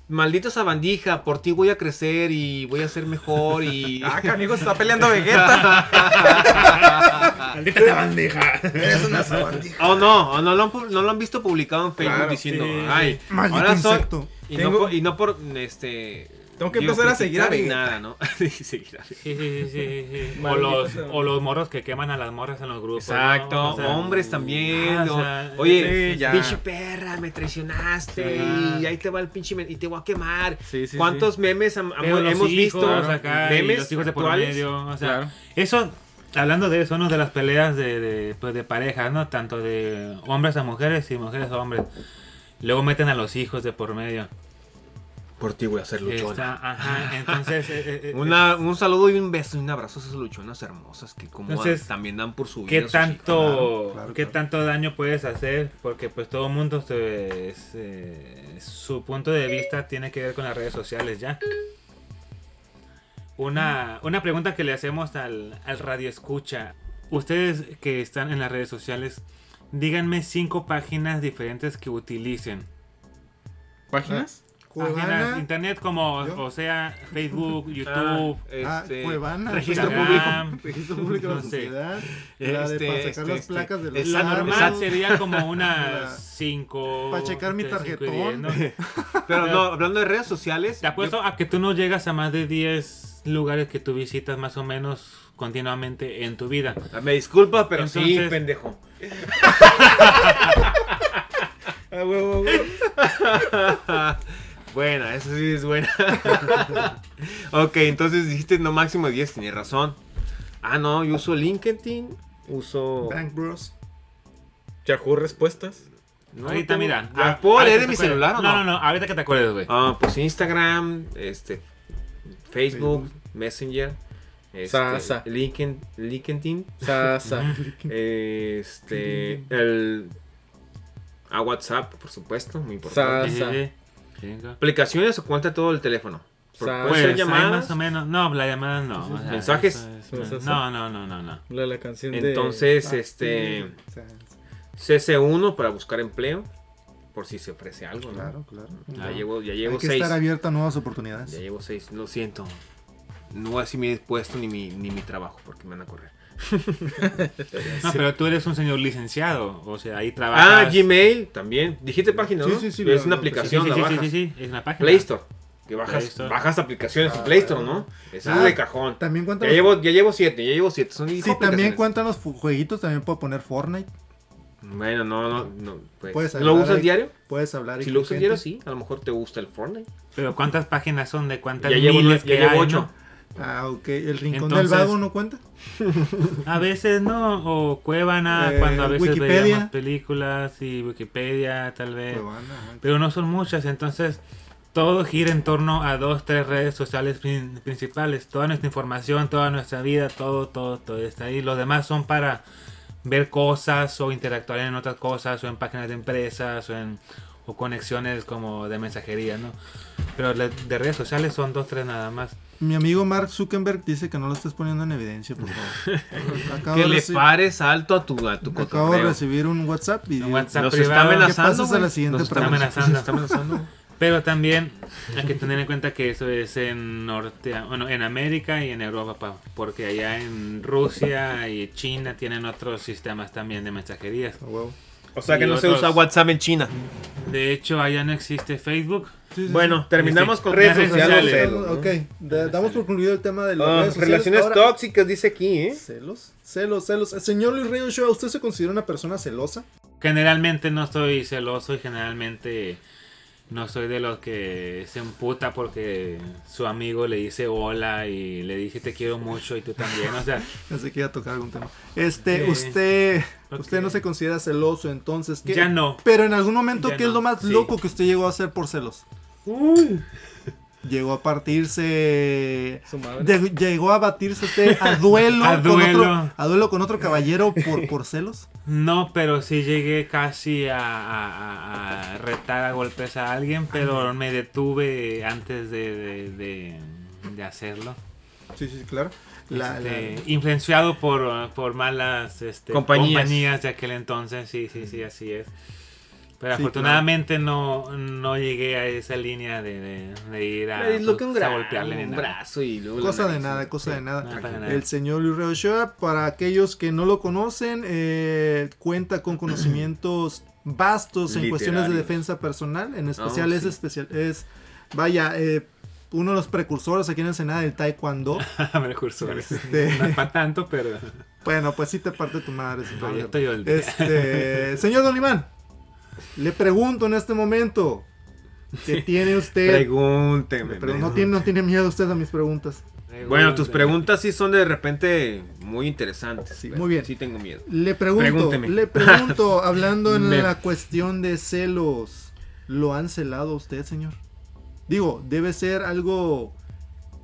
maldita sabandija, por ti voy a crecer y voy a ser mejor y... [laughs] Ah, canijo, se está peleando Vegeta. [laughs] Maldita sabandija. Es una sabandija. O no, o no lo, han, pu- no lo han visto publicado en Facebook Claro, diciendo, sí, ay, Maldito ahora soy... insecto. Y, Tengo- no por, y no por, este... Tengo que digo, empezar a seguir a nada, ¿no? [laughs] Sí, seguir a. Sí, sí, sí. [laughs] O, los, o los morros que queman a las morras en los grupos. ¿no? Exacto, O sea, hombres también. ah, ¿no? o sea, Oye, sí, ya. pinche perra, me traicionaste Ajá. y ahí te va el pinche y te voy a quemar. Sí, sí, ¿Cuántos memes am- Pero los hemos hijos visto? acá, memes los hijos de por medio, o sea, Claro. eso, hablando de eso, ¿no? De las peleas de, de, pues, de parejas, ¿no? Tanto de hombres a mujeres y mujeres a hombres. Luego meten a los hijos de por medio. Por ti voy a ser luchona. Está- ajá, [laughs] entonces... eh, eh, eh, Una- un saludo y un beso y un abrazo a esas luchonas hermosas que como Entonces, también dan por su ¿Qué vida. sus tanto, Claro, claro, qué claro. tanto daño puedes hacer? Porque pues todo el mundo se- es, eh, su punto de vista tiene que ver con las redes sociales ya. Una, una pregunta que le hacemos al, al radio escucha. Ustedes que están en las redes sociales, díganme cinco páginas diferentes que utilicen. ¿Páginas? Páginas internet como, ¿Yo? o sea, Facebook, Ah, YouTube. Ah, este, Cuevana. registro Instagram. público. [laughs] Registro público de la No sociedad. La de Este, para sacar este, las este, placas de los La normal sería [laughs] como unas 5. Pa' checar mi tarjetón. [laughs] Pero no, hablando de redes sociales. Te apuesto a que tú no llegas a más de 10 lugares que tú visitas más o menos continuamente en tu vida. me disculpa, pero sí, pendejo. Buena, eso sí es buena. [laughs] ok, entonces dijiste no máximo 10, tienes razón. Ah, no, yo uso LinkedIn, uso... Bank Bros. Yahoo Respuestas. No, ahorita, tengo- mira. ¿Las ah, puedo leer de mi celular o no? no? No, no, ahorita que te acuerdes, güey. Ah, pues Instagram, este, Facebook. Messenger, este, Sasa. LinkedIn, LinkedIn, Sasa. [laughs] este, [laughs] el, a WhatsApp, por supuesto, muy importante. Aplicaciones o cuenta todo el teléfono. Por- puede Pues ser llamadas. más o menos. No, la llamada no. o sea, ¿Mensajes? es- no, no, no, no, no. La, la canción de... Entonces, Ah, este, sí. O sea, CC1 para buscar empleo, por si se ofrece algo. ¿no? Claro, claro. Ya llevo, ya llevo Hay que seis. estar abierto a nuevas Ya oportunidades. llevo seis, lo siento. No voy a decir mi puesto ni mi, ni mi trabajo porque me van a correr. [laughs] No, pero tú eres un señor licenciado, o sea, ahí Ah, trabajas. Gmail también. Dijiste página, Sí, ¿no? sí, sí, es una Sí, sí, aplicación, sí, la sí, bajas. sí, sí, es una página. Play Store. Que bajas, bajas aplicaciones en Play Store, ¿no? Ese Ah, es de cajón. También Ya cuentan llevo, ya llevo siete, ya llevo siete. Son Si hijo también cuentan los jueguitos, también puedo poner Fortnite. Bueno, no, no, no. Pues, Puedes ¿Lo usas diario? Puedes hablar Si lo usas diario, sí. A lo mejor te gusta el Fortnite. Pero ¿cuántas páginas son de cuántas Ya llevo, miles ya que llevo hay, ocho. no? Ah, ok. ¿El rincón Entonces- del vago no cuenta? [laughs] A veces no, o Cuevana, Eh, cuando a veces Wikipedia. veíamos películas y Wikipedia tal vez. Cuevana. Pero no son muchas, entonces todo gira en torno a dos, tres redes sociales prin- principales. Toda nuestra información, toda nuestra vida, todo, todo, todo está ahí. Los demás son para ver cosas o interactuar en otras cosas o en páginas de empresas o en o conexiones como de mensajería, ¿no? Pero de redes sociales son dos, tres nada más. Mi amigo Mark Zuckerberg dice que no lo estés poniendo en evidencia, por favor. [laughs] Acabo, Que le pares alto a tu, a tu acabo de recibir un WhatsApp y Un WhatsApp Nos privado. está amenazando, ¿Qué pasas a la siguiente Nos está pregunta? amenazando. Nos está amenazando. Pero también hay que tener en cuenta que eso es en norte, bueno, en América y en Europa, pa- porque allá en Rusia y China tienen otros sistemas también de mensajerías. Huevo. O sea que no se usa WhatsApp en China. De hecho, allá no existe Facebook. Sí, sí, Bueno, sí. terminamos Sí, con sí. redes Redes sociales. sociales. celos, ¿no? Ok, da- damos por concluido el tema de las Ah, redes sociales. relaciones Ahora- tóxicas, dice aquí, ¿eh? Celos, celos, celos. Señor Luis Rey Ochoa, ¿usted se considera una persona celosa? Generalmente no soy celoso y generalmente no soy de los que se emputa porque su amigo le dice hola y le dice te quiero mucho y tú también. O sea, [laughs] Pensé que iba a tocar algún tema. Este, Ok. usted, usted no se considera celoso, entonces, ¿qué? Ya no. Pero en algún momento, Ya ¿qué es lo más sí. loco que usted llegó a hacer por celos? Llegó a partirse. Su madre. de- llegó a batirse usted a duelo, [laughs] A Con duelo. otro, a duelo con otro caballero por, por celos. No, pero sí llegué casi a, a- a- retar a golpes a alguien, pero me detuve antes de, de- de- de hacerlo. Sí, sí, claro. La- Este, la- Influenciado por, por malas este, Compañías. compañías de aquel entonces, sí, sí, sí, así es. Pero Sí, afortunadamente no, no llegué a esa línea de, de- de ir a, Es lo que un, pues, a golpearle un brazo y luego Cosa de nada, cosa Sí. de nada. El señor Luis Rey Ochoa, para aquellos que no lo conocen, eh, cuenta con conocimientos [coughs] vastos en cuestiones de defensa personal. En especial Oh, es sí. especial, es, vaya, eh, uno de los precursores aquí en Ensenada del Taekwondo. [laughs] Precursores. Este- [laughs] No es para tanto, pero Bueno, pues sí te parte tu madre. si no, estoy. Este, señor Don Iván, le pregunto en este momento, ¿qué tiene usted? Pregúnteme. Pero no tiene, no tiene miedo usted a mis preguntas. Bueno, tus preguntas sí son de repente muy interesantes. Sí, muy bien. Sí tengo miedo. Le pregunto, Pregúnteme. le pregunto, [laughs] hablando en Me- la cuestión de celos, ¿lo han celado a usted, señor? Digo, debe ser algo,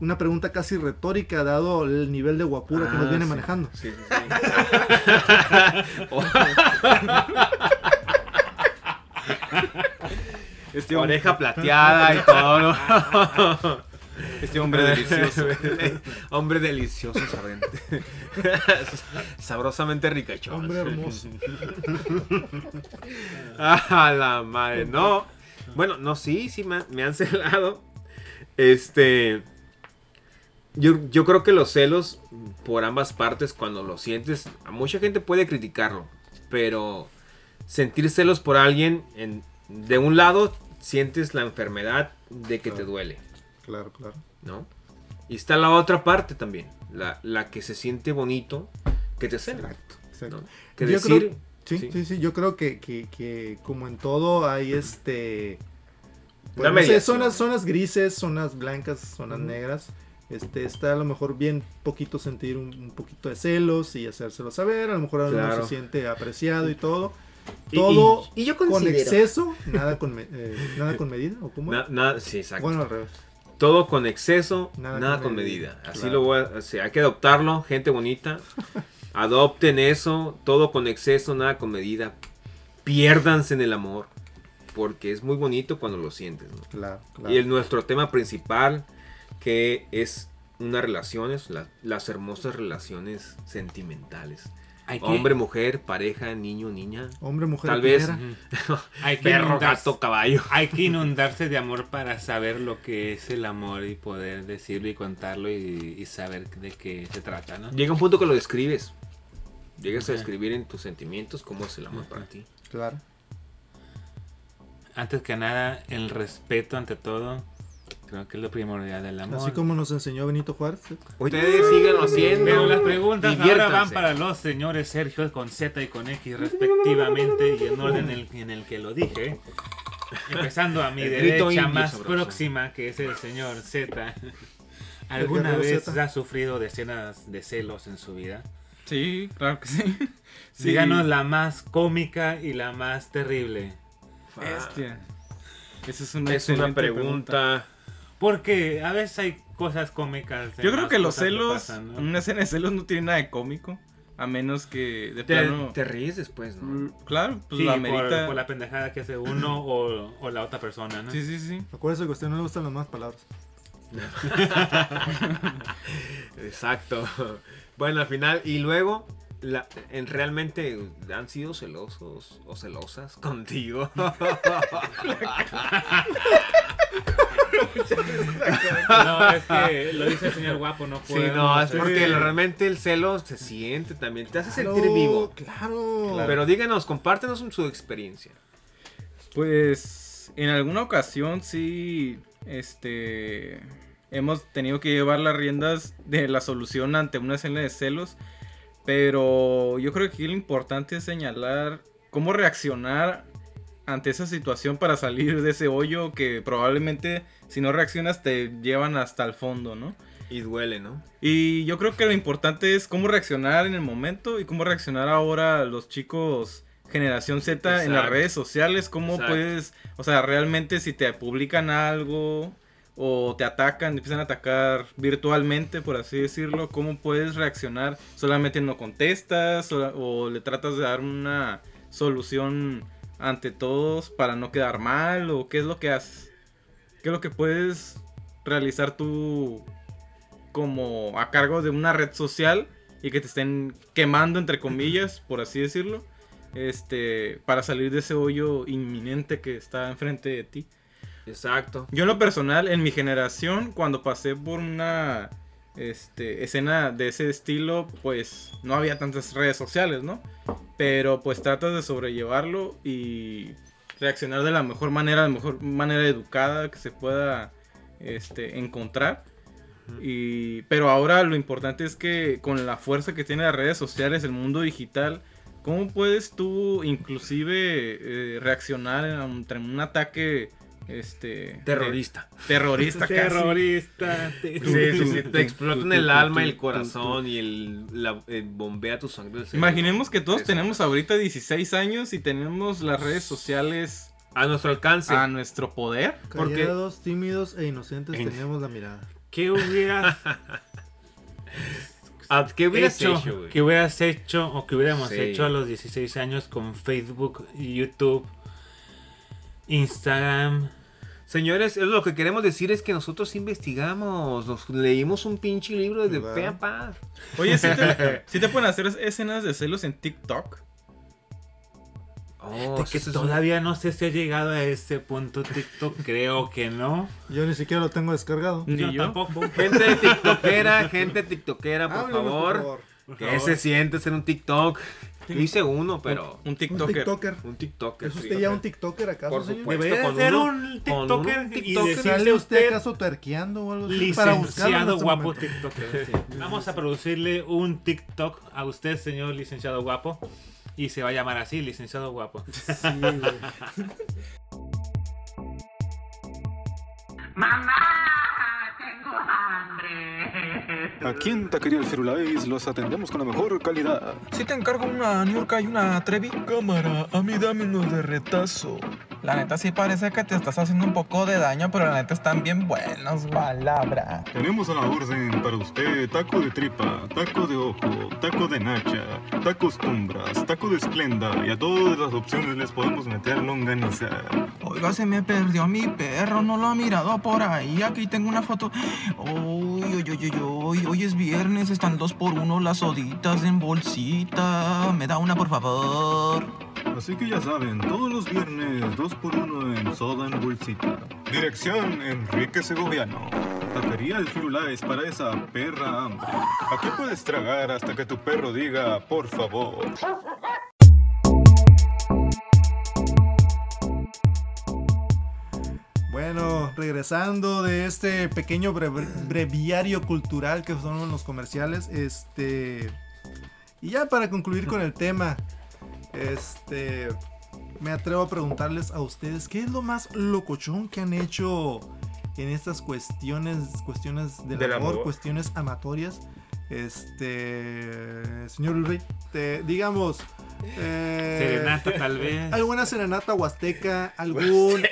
una pregunta casi retórica, dado el nivel de guapura que nos Ah, viene sí. manejando. Sí, sí, [laughs] [laughs] este oreja plateada y todo. ¿no? [laughs] Este hombre delicioso. [laughs] hombre delicioso, sabrente. Sabrosamente ricachón. Hombre hermoso. Ah, la madre, no. Bueno, no, sí, sí me, me han celado. Este. Yo, yo creo que los celos por ambas partes, cuando lo sientes, a mucha gente puede criticarlo. Pero sentir celos por alguien, en- de un lado sientes la enfermedad de que te duele, Claro, claro. ¿no? Y está la otra parte también, la, la que se siente bonito que te cela. Exacto, exacto. ¿no? Que Yo decir, creo- sí, sí. sí, sí, yo creo que, que- que como en todo hay este... Una no sé, zonas, zonas grises, zonas blancas, zonas negras. Este, está a lo mejor bien poquito sentir un, un poquito de celos y hacérselo saber. A lo mejor uno Claro. se siente apreciado y todo. Todo y- y yo con exceso, nada con, me- eh, nada con medida. ¿O cómo? Na- na- sí, exacto. bueno, al revés. Todo con exceso, Nada nada, con con medida. medida. Así Claro. lo voy a, hay que adoptarlo, gente bonita. Adopten eso, todo con exceso, nada con medida. Piérdanse en el amor, porque es muy bonito cuando lo sientes. ¿no? Claro, claro. Y el, nuestro tema principal, que es unas relaciones, la- las hermosas relaciones sentimentales. Hay que, Hombre, mujer, pareja, niño, niña. Hombre, mujer, Tal vez quimera. [laughs] hay que perro, inundarse- gato, caballo. Hay que [laughs] inundarse de amor para saber lo que es el amor y poder decirlo y contarlo y, y saber de qué se trata, ¿no? Llega un punto que lo describes. llegues a describir en tus sentimientos cómo es el amor para ti. Claro. Antes que nada, el respeto ante todo. Creo que es lo primordial del amor. Así como nos enseñó Benito Juárez. Ustedes síganlo haciendo. Pero las preguntas ahora van para los señores Sergio con Z y con X respectivamente y en orden en el, en el que lo dije. Empezando a mi El derecha más sabroso. próxima, que es el señor Z. ¿Alguna vez Z. ha sufrido decenas de celos en su vida? Sí, claro que sí. [laughs] Sí. Díganos la más cómica y la más terrible. Bestia. Esa es una, Es una excelente pregunta. Porque a veces hay cosas cómicas. Yo creo que los celos, pasan, ¿no? una escena de celos no tiene nada de cómico. A menos que de Te, plano. te ríes después, ¿no? Mm, Claro, pues Sí, la por, la pendejada que hace uno [clears throat] o, o la otra persona, ¿no? Sí, sí, sí. Acuérdese que a usted no le gustan las más palabras. [laughs] Exacto. Bueno, al final, y luego, la, en, realmente han sido celosos o celosas contigo. [laughs] [laughs] No, es que lo dice el señor guapo, no Sí, puedo. no, es porque realmente el celo se siente también, te hace sentir Claro, vivo. Claro. Pero díganos, compártenos su experiencia. Pues en alguna ocasión sí, este, hemos tenido que llevar las riendas de la solución ante una escena de celos, pero yo creo que aquí lo importante es señalar cómo reaccionar ante esa situación para salir de ese hoyo que probablemente si no reaccionas te llevan hasta el fondo, ¿no? Y duele, ¿no? Y yo creo que lo importante es cómo reaccionar en el momento y cómo reaccionar ahora los chicos generación Z en las redes sociales, cómo Exacto. puedes, o sea, realmente si te publican algo o te atacan, te empiezan a atacar virtualmente, por así decirlo, cómo puedes reaccionar, solamente no contestas o, o le tratas de dar una solución ante todos para no quedar mal o qué es lo que haces, qué es lo que puedes realizar tú como a cargo de una red social y que te estén quemando entre comillas, por así decirlo, este, para salir de ese hoyo inminente que está enfrente de ti. Exacto. Yo en lo personal, en mi generación, cuando pasé por una este, escena de ese estilo, pues no había tantas redes sociales, ¿no? Pero pues tratas de sobrellevarlo y reaccionar de la mejor manera, de la mejor manera educada que se pueda este, encontrar. Y, pero ahora lo importante es que con la fuerza que tienen las redes sociales, el mundo digital, ¿cómo puedes tú inclusive eh, reaccionar ante un ataque este, Terrorista. terrorista casi? Terrorista. Sí, sí, sí, te explotan el alma, el corazón y el, la, eh, bombea tu sangre. Imaginemos que todos Eso. tenemos ahorita 16 años y tenemos las redes sociales A nuestro alcance. a nuestro poder. porque- Callados, tímidos e inocentes En- tenemos la mirada. ¿Qué hubieras [laughs] Ah, ¿Qué hubieras hecho? hecho? ¿Qué hubieras hecho o que hubiéramos Sí. hecho a los 16 años con Facebook, YouTube, Instagram? Señores, es lo que queremos decir es que nosotros investigamos, nos leímos un pinche libro de pe a pa. Oye, ¿sí te, [laughs] sí te pueden hacer escenas de celos en TikTok? Oh, que todavía no sé si ha llegado a ese punto TikTok, [laughs] creo que no. Yo ni siquiera lo tengo descargado. Ni yo, yo. tampoco. Gente tiktokera, gente tiktokera, por Háblenos, favor. Por ¿Qué favor. se siente ser un TikTok? Yo hice uno, pero... Un Un TikToker. TikToker. Un TikToker. ¿Es sí. usted ya un TikToker acaso, Por señor? supuesto. Con ser uno- un con TikToker un y TikToker. decirle ¿Sale usted acaso tuerqueando o algo así? Para licenciado este guapo momento. TikToker. Vamos a producirle un TikTok a usted, señor licenciado guapo. Y se va a llamar así, licenciado guapo. [laughs] Aquí en Taquería El Firulais los atendemos con la mejor calidad. Si te encargo una Niurka y una Trevi. Cámara, a mí dame unos de retazo. La neta sí parece que te estás haciendo un poco de daño, pero la neta están bien buenos, palabra. Tenemos a la orden para usted taco de tripa, taco de ojo, taco de nacha, tacos tumbras, taco de esplenda y a todas las opciones les podemos meter longaniza. Oiga, se me perdió mi perro, no lo ha mirado por ahí. Aquí tengo una foto. Uy, uy, uy, uy, uy, hoy es viernes, están dos por uno las soditas en bolsita. Me da una, por favor. Así que ya saben, todos los viernes, dos por uno en soda en bolsita. Dirección Enrique Segoviano. Taquería El Firulais para esa perra hambre. Aquí puedes tragar hasta que tu perro diga, por favor. Bueno, regresando de este pequeño bre- breviario cultural que son los comerciales, este y ya para concluir con el tema, este me atrevo a preguntarles a ustedes qué es lo más locochón que han hecho en estas cuestiones, cuestiones del, Del amor, amor. cuestiones amatorias. Este, señor Ulrich, te- digamos, eh, Serenata, tal vez. alguna serenata huasteca, algún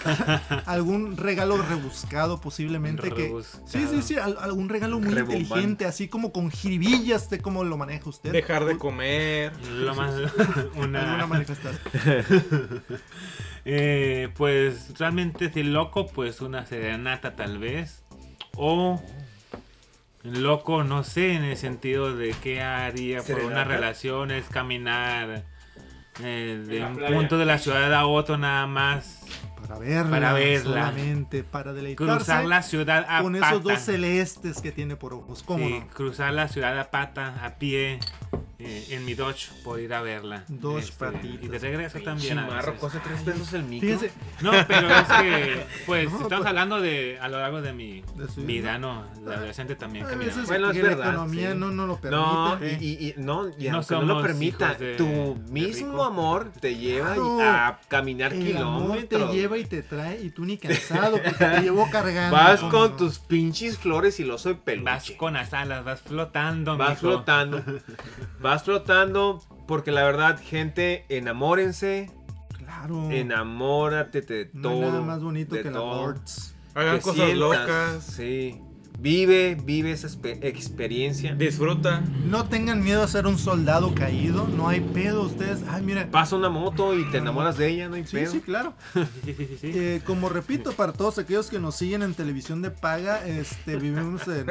[laughs] algún regalo rebuscado posiblemente que sí sí sí al- algún regalo muy Rebombante. inteligente así como con jiribillas de cómo lo maneja usted Dejar de comer. Lo más. [laughs] [laughs] alguna Una. manifestación Eh, pues realmente si loco, pues una serenata tal vez. O loco, no sé, en el sentido de qué haría por una relación, es caminar eh, de un playa. punto de la ciudad a otro nada más. para verla, Para verla. solamente para deleitarse Cruzar la ciudad a con pata. esos dos celestes que tiene por ojos cómo Sí, no cruzar la ciudad a pata, a pie, eh, en mi Dodge, por ir a verla. Este, Dos patitas. Y de regreso también. a Chimarro, cuesta tres pesos el micro. fíjese No, pero es que, [laughs] pues, No, estamos pues- hablando de a lo largo de mi De vida, ¿no? De adolescente también veces Bueno, es que la verdad, economía sí. no, no lo permite No, y, y- y- no, y No no lo permita, de- tu mismo amor te lleva Claro. a caminar el amor te kilómetros. lleva y te trae y tú ni cansado porque te [laughs] llevo cargando Vas ¿cómo con no? tus pinches flores y lo soy Vas peluche. con las alas, vas flotando, Vas mijo. flotando. [laughs] Vas flotando porque la verdad, gente, enamórense. claro Enamórate de no todo. hay nada más bonito que el todo. amor Hagan Que cosas sientas, locas. Sí. Vive, vive esa experiencia. Disfruta. No tengan miedo a ser un soldado caído, no hay pedo ustedes. Ay, mira. Pasa una moto y te enamoras de ella, no hay Sí, pedo. sí, claro. [laughs] Eh, como repito, para todos aquellos que nos siguen en televisión de paga, este, vivimos en...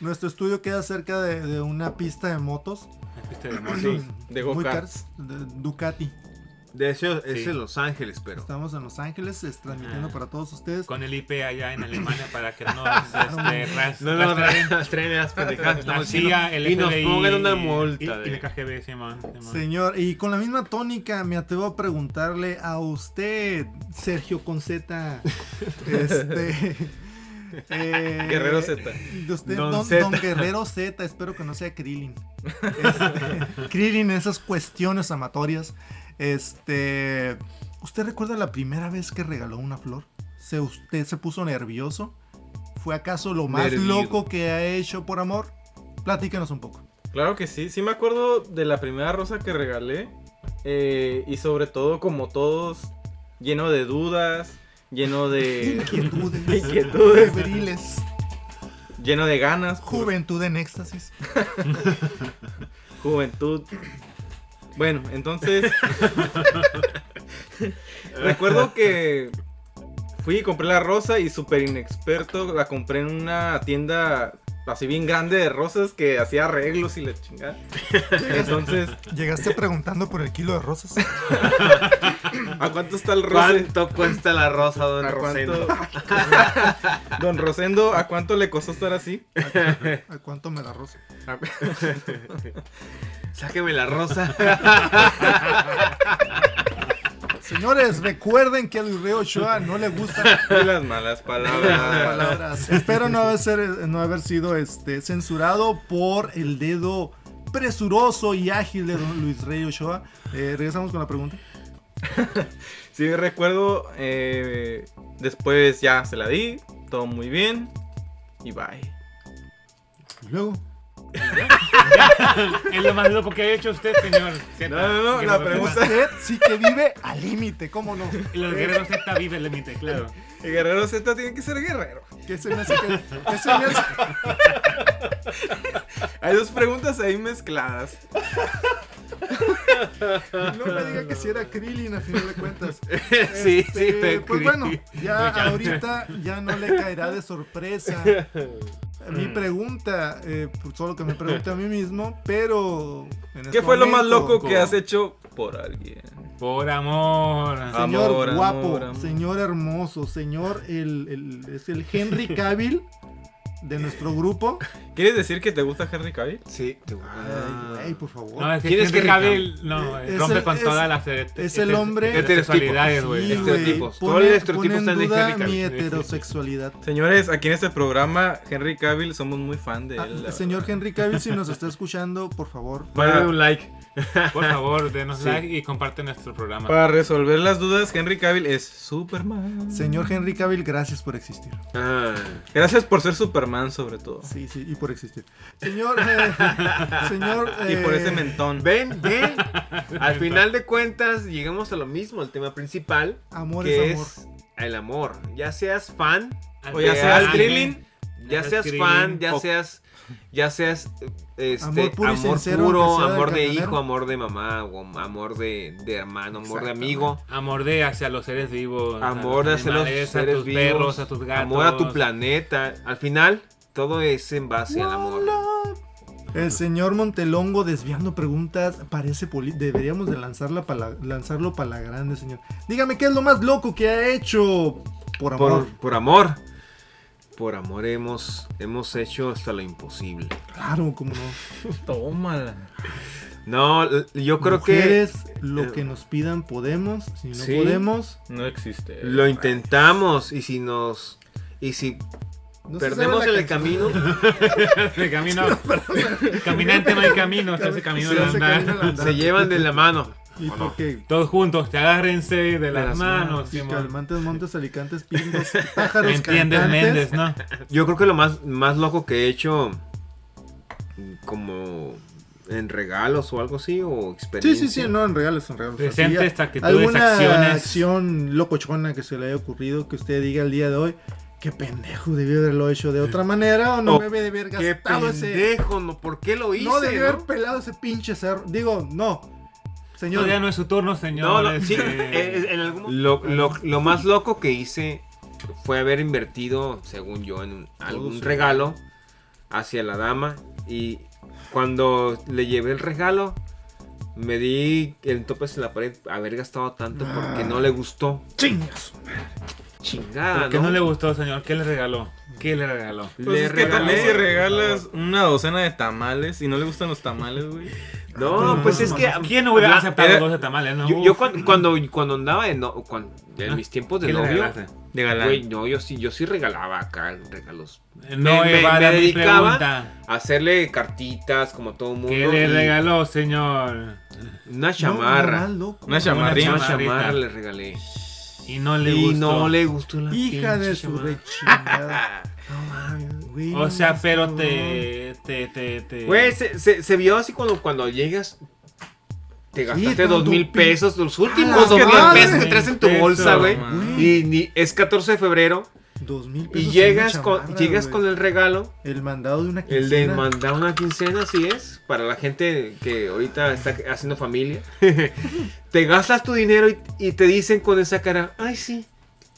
Nuestro estudio queda cerca de, de una pista de motos. Viste de motos. Sí, [clears throat] de go-karts. caras, de Ducati. De hecho, es Sí. en Los Ángeles, pero. Estamos en Los Ángeles, es, transmitiendo Ah. para todos ustedes. Con el IP allá en Alemania para que no nos [laughs] este, ras- No nos rastreen las pendejadas. la estamos CIA, diciendo, el y nos pongan una multa. Y, de- y el KGB, Simón. Simón. Señor, y con la misma tónica me atrevo a preguntarle a usted, Sergio Conceta, [laughs] este... eh, Guerrero Z. De usted, Don don, Z. don Guerrero Z, espero que no sea Krillin. Este, Krillin, esas cuestiones amatorias. Este, ¿usted recuerda la primera vez que regaló una flor? ¿Se, ¿Usted se puso nervioso? ¿Fue acaso lo más Nervido. loco que ha hecho por amor? Platícanos un poco. Claro que sí, sí me acuerdo de la primera rosa que regalé. eh, y sobre todo, como todos, lleno de dudas, lleno de Inquietudes. [laughs] Inquietudes. febriles, lleno de ganas, Juventud en éxtasis. [laughs] juventud. Bueno, entonces [laughs] recuerdo que fui y compré la rosa y súper inexperto la compré en una tienda así bien grande de rosas que hacía arreglos y la chingada. Entonces, Llegaste preguntando por el kilo de rosas. [laughs] ¿a cuánto está el rosa? ¿Cuánto cuesta la rosa, don ¿A Rosendo? cuánto? [laughs] Don Rosendo, ¿a cuánto le costó estar así? ¿A cuánto me da rosa? [laughs] Sáqueme la rosa. Señores, recuerden que a Luis Rey Ochoa no le gusta Y [laughs] las malas las palabras. palabras. Espero no haber, ser- no haber sido este, censurado por el dedo presuroso y ágil de don Luis Rey Ochoa. Eh, regresamos con la pregunta. [laughs] Sí, recuerdo. eh, después ya se la di. Todo muy bien. Y bye. Y luego, [laughs] Es lo más loco que ha hecho usted, señor. Z. No, no, no, la pregunta- usted sí que vive al límite, ¿cómo no? Los guerreros Z vive el límite, claro. El guerrero Z tiene que ser guerrero. ¿Qué se me hace que- qué se me hace? [laughs] Hay dos preguntas ahí mezcladas. No me diga que si era Krillin a final de cuentas. [laughs] sí, Este, sí, Pues bueno, ya ahorita ya no le caerá de sorpresa. Mi pregunta, eh, pues, solo que me pregunte a mí mismo, pero. en ¿Qué este fue lo más loco que has hecho por alguien? Por amor. Señor Amor, guapo, amor, amor. señor hermoso, señor el, el- es el Henry Cavill de nuestro grupo. ¿Quieres decir que te gusta Henry Cavill? Sí. Ay, güey, por favor. No, es que ¿Quién es Henry Cavill no, Es rompe el- con es- todas las es el hombre- heterosexualidades, Sí, güey. güey, estereotipos. Todos pone- los estereotipos pone en duda Henry Cavill. mi heterosexualidad. Señores, aquí en este programa, Henry Cavill, somos muy fan de Ah, él. señor verdad. Henry Cavill, si nos está escuchando, por favor. Dale un like. Por [laughs] favor, denos Sí. like y comparte nuestro programa. Para resolver las dudas, Henry Cavill es Superman. Señor Henry Cavill, gracias por existir. Ah, Gracias por ser Superman, sobre todo. Sí, sí, y por existir. Señor, eh, [laughs] señor. Y por eh, ese mentón. ven, [laughs] ven. Al final de cuentas, llegamos a lo mismo, el tema principal, Amor que es amor. es el amor. Ya seas fan, O ya de sea alguien, Krillin. ya seas seas fan, ya seas, ya seas este, Amor puro sincero, amor de hijo, amor de mamá, o amor de, de hermano, amor de amigo. Amor de hacia los seres vivos. Amor a hacia los seres a tus vivos, perros, a tus gatos. amor a tu planeta. Al final, todo es en base al amor. El señor Montelongo desviando preguntas parece poli deberíamos de lanzarla para lanzarlo para la grande, señor. Dígame qué es lo más loco que ha hecho por amor. Por, por amor. Por amor hemos, hemos hecho hasta lo imposible. Claro, cómo no. [laughs] Tómala. No, yo creo Mujeres, lo eh, que nos pidan podemos, si no sí. podemos, No existe. que lo intentamos y si nos y si no perdemos en el canción. camino, [laughs] [laughs] El camino. Caminante no hay camino, se hace camino hace se llevan de la mano. Y porque Todos juntos, te agárrense de las, las manos. manos. Calmantes, Montes, Alicantes, Pintos, [laughs] Pájaros, ¿Me entiendes, cantantes. Méndez, no? [laughs] Yo creo que lo más, más loco que he hecho como en regalos o algo así o Sí, experiencia. sí, sí, no, en regalos, en regalos. Presentes, Así, actitudes, ¿Alguna acciones. acción locochona que se le haya ocurrido que usted diga el día de hoy? Qué pendejo, debió haberlo hecho de otra manera o no O me debe de haber Qué gastado ese... pendejo, no, ¿por qué lo hice? No debió no? haber pelado ese pinche cerro. Digo, no. Señor, No, ya no es su turno, señor. No, no, sí, este, eh, en algún- lo, lo- lo más loco que hice fue haber invertido, según yo, en un- algún sí. regalo hacia la dama. Y cuando le llevé el regalo, me di el topes en la pared haber gastado tanto porque no le gustó. chingas. Chingada, ¿Por qué no le gustó, señor? ¿Qué le regaló? ¿Qué le regaló? Pues Le es que también si regalé- regalas una docena de tamales y no le gustan los tamales, güey. No, pues es que. ¿Quién no hubiera aceptado era- dos de tamales, no? Yo, cuando, cuando, cuando andaba en, no- cuando- en Ah, mis tiempos de ¿Qué le novio? De galán. güey, no, yo sí, yo sí regalaba acá regalos. No me, dedicaba a hacerle cartitas como todo mundo. ¿Qué le y regaló, señor? Una No, chamarra. no. Una chamarrita. una chamarra le regalé. Y no le y gustó. no le gustó la Hija de su chamarra. rechingada. [laughs] Güey, O sea, pero cabrón. te, te, te, te... Güey, se, se, se vio así cuando, cuando llegas. Te gastaste dos mil pesos, los ¡A últimos dos mil pesos que traes en tu bolsa, güey. Y ni, es 14 de febrero. Dos mil Y pesos en llegas, con, llegas con el regalo. El mandado de una El de quincena. mandar una quincena, así es. Para la gente que ahorita está haciendo familia. [laughs] te gastas tu dinero y, y te dicen con esa cara, ay sí,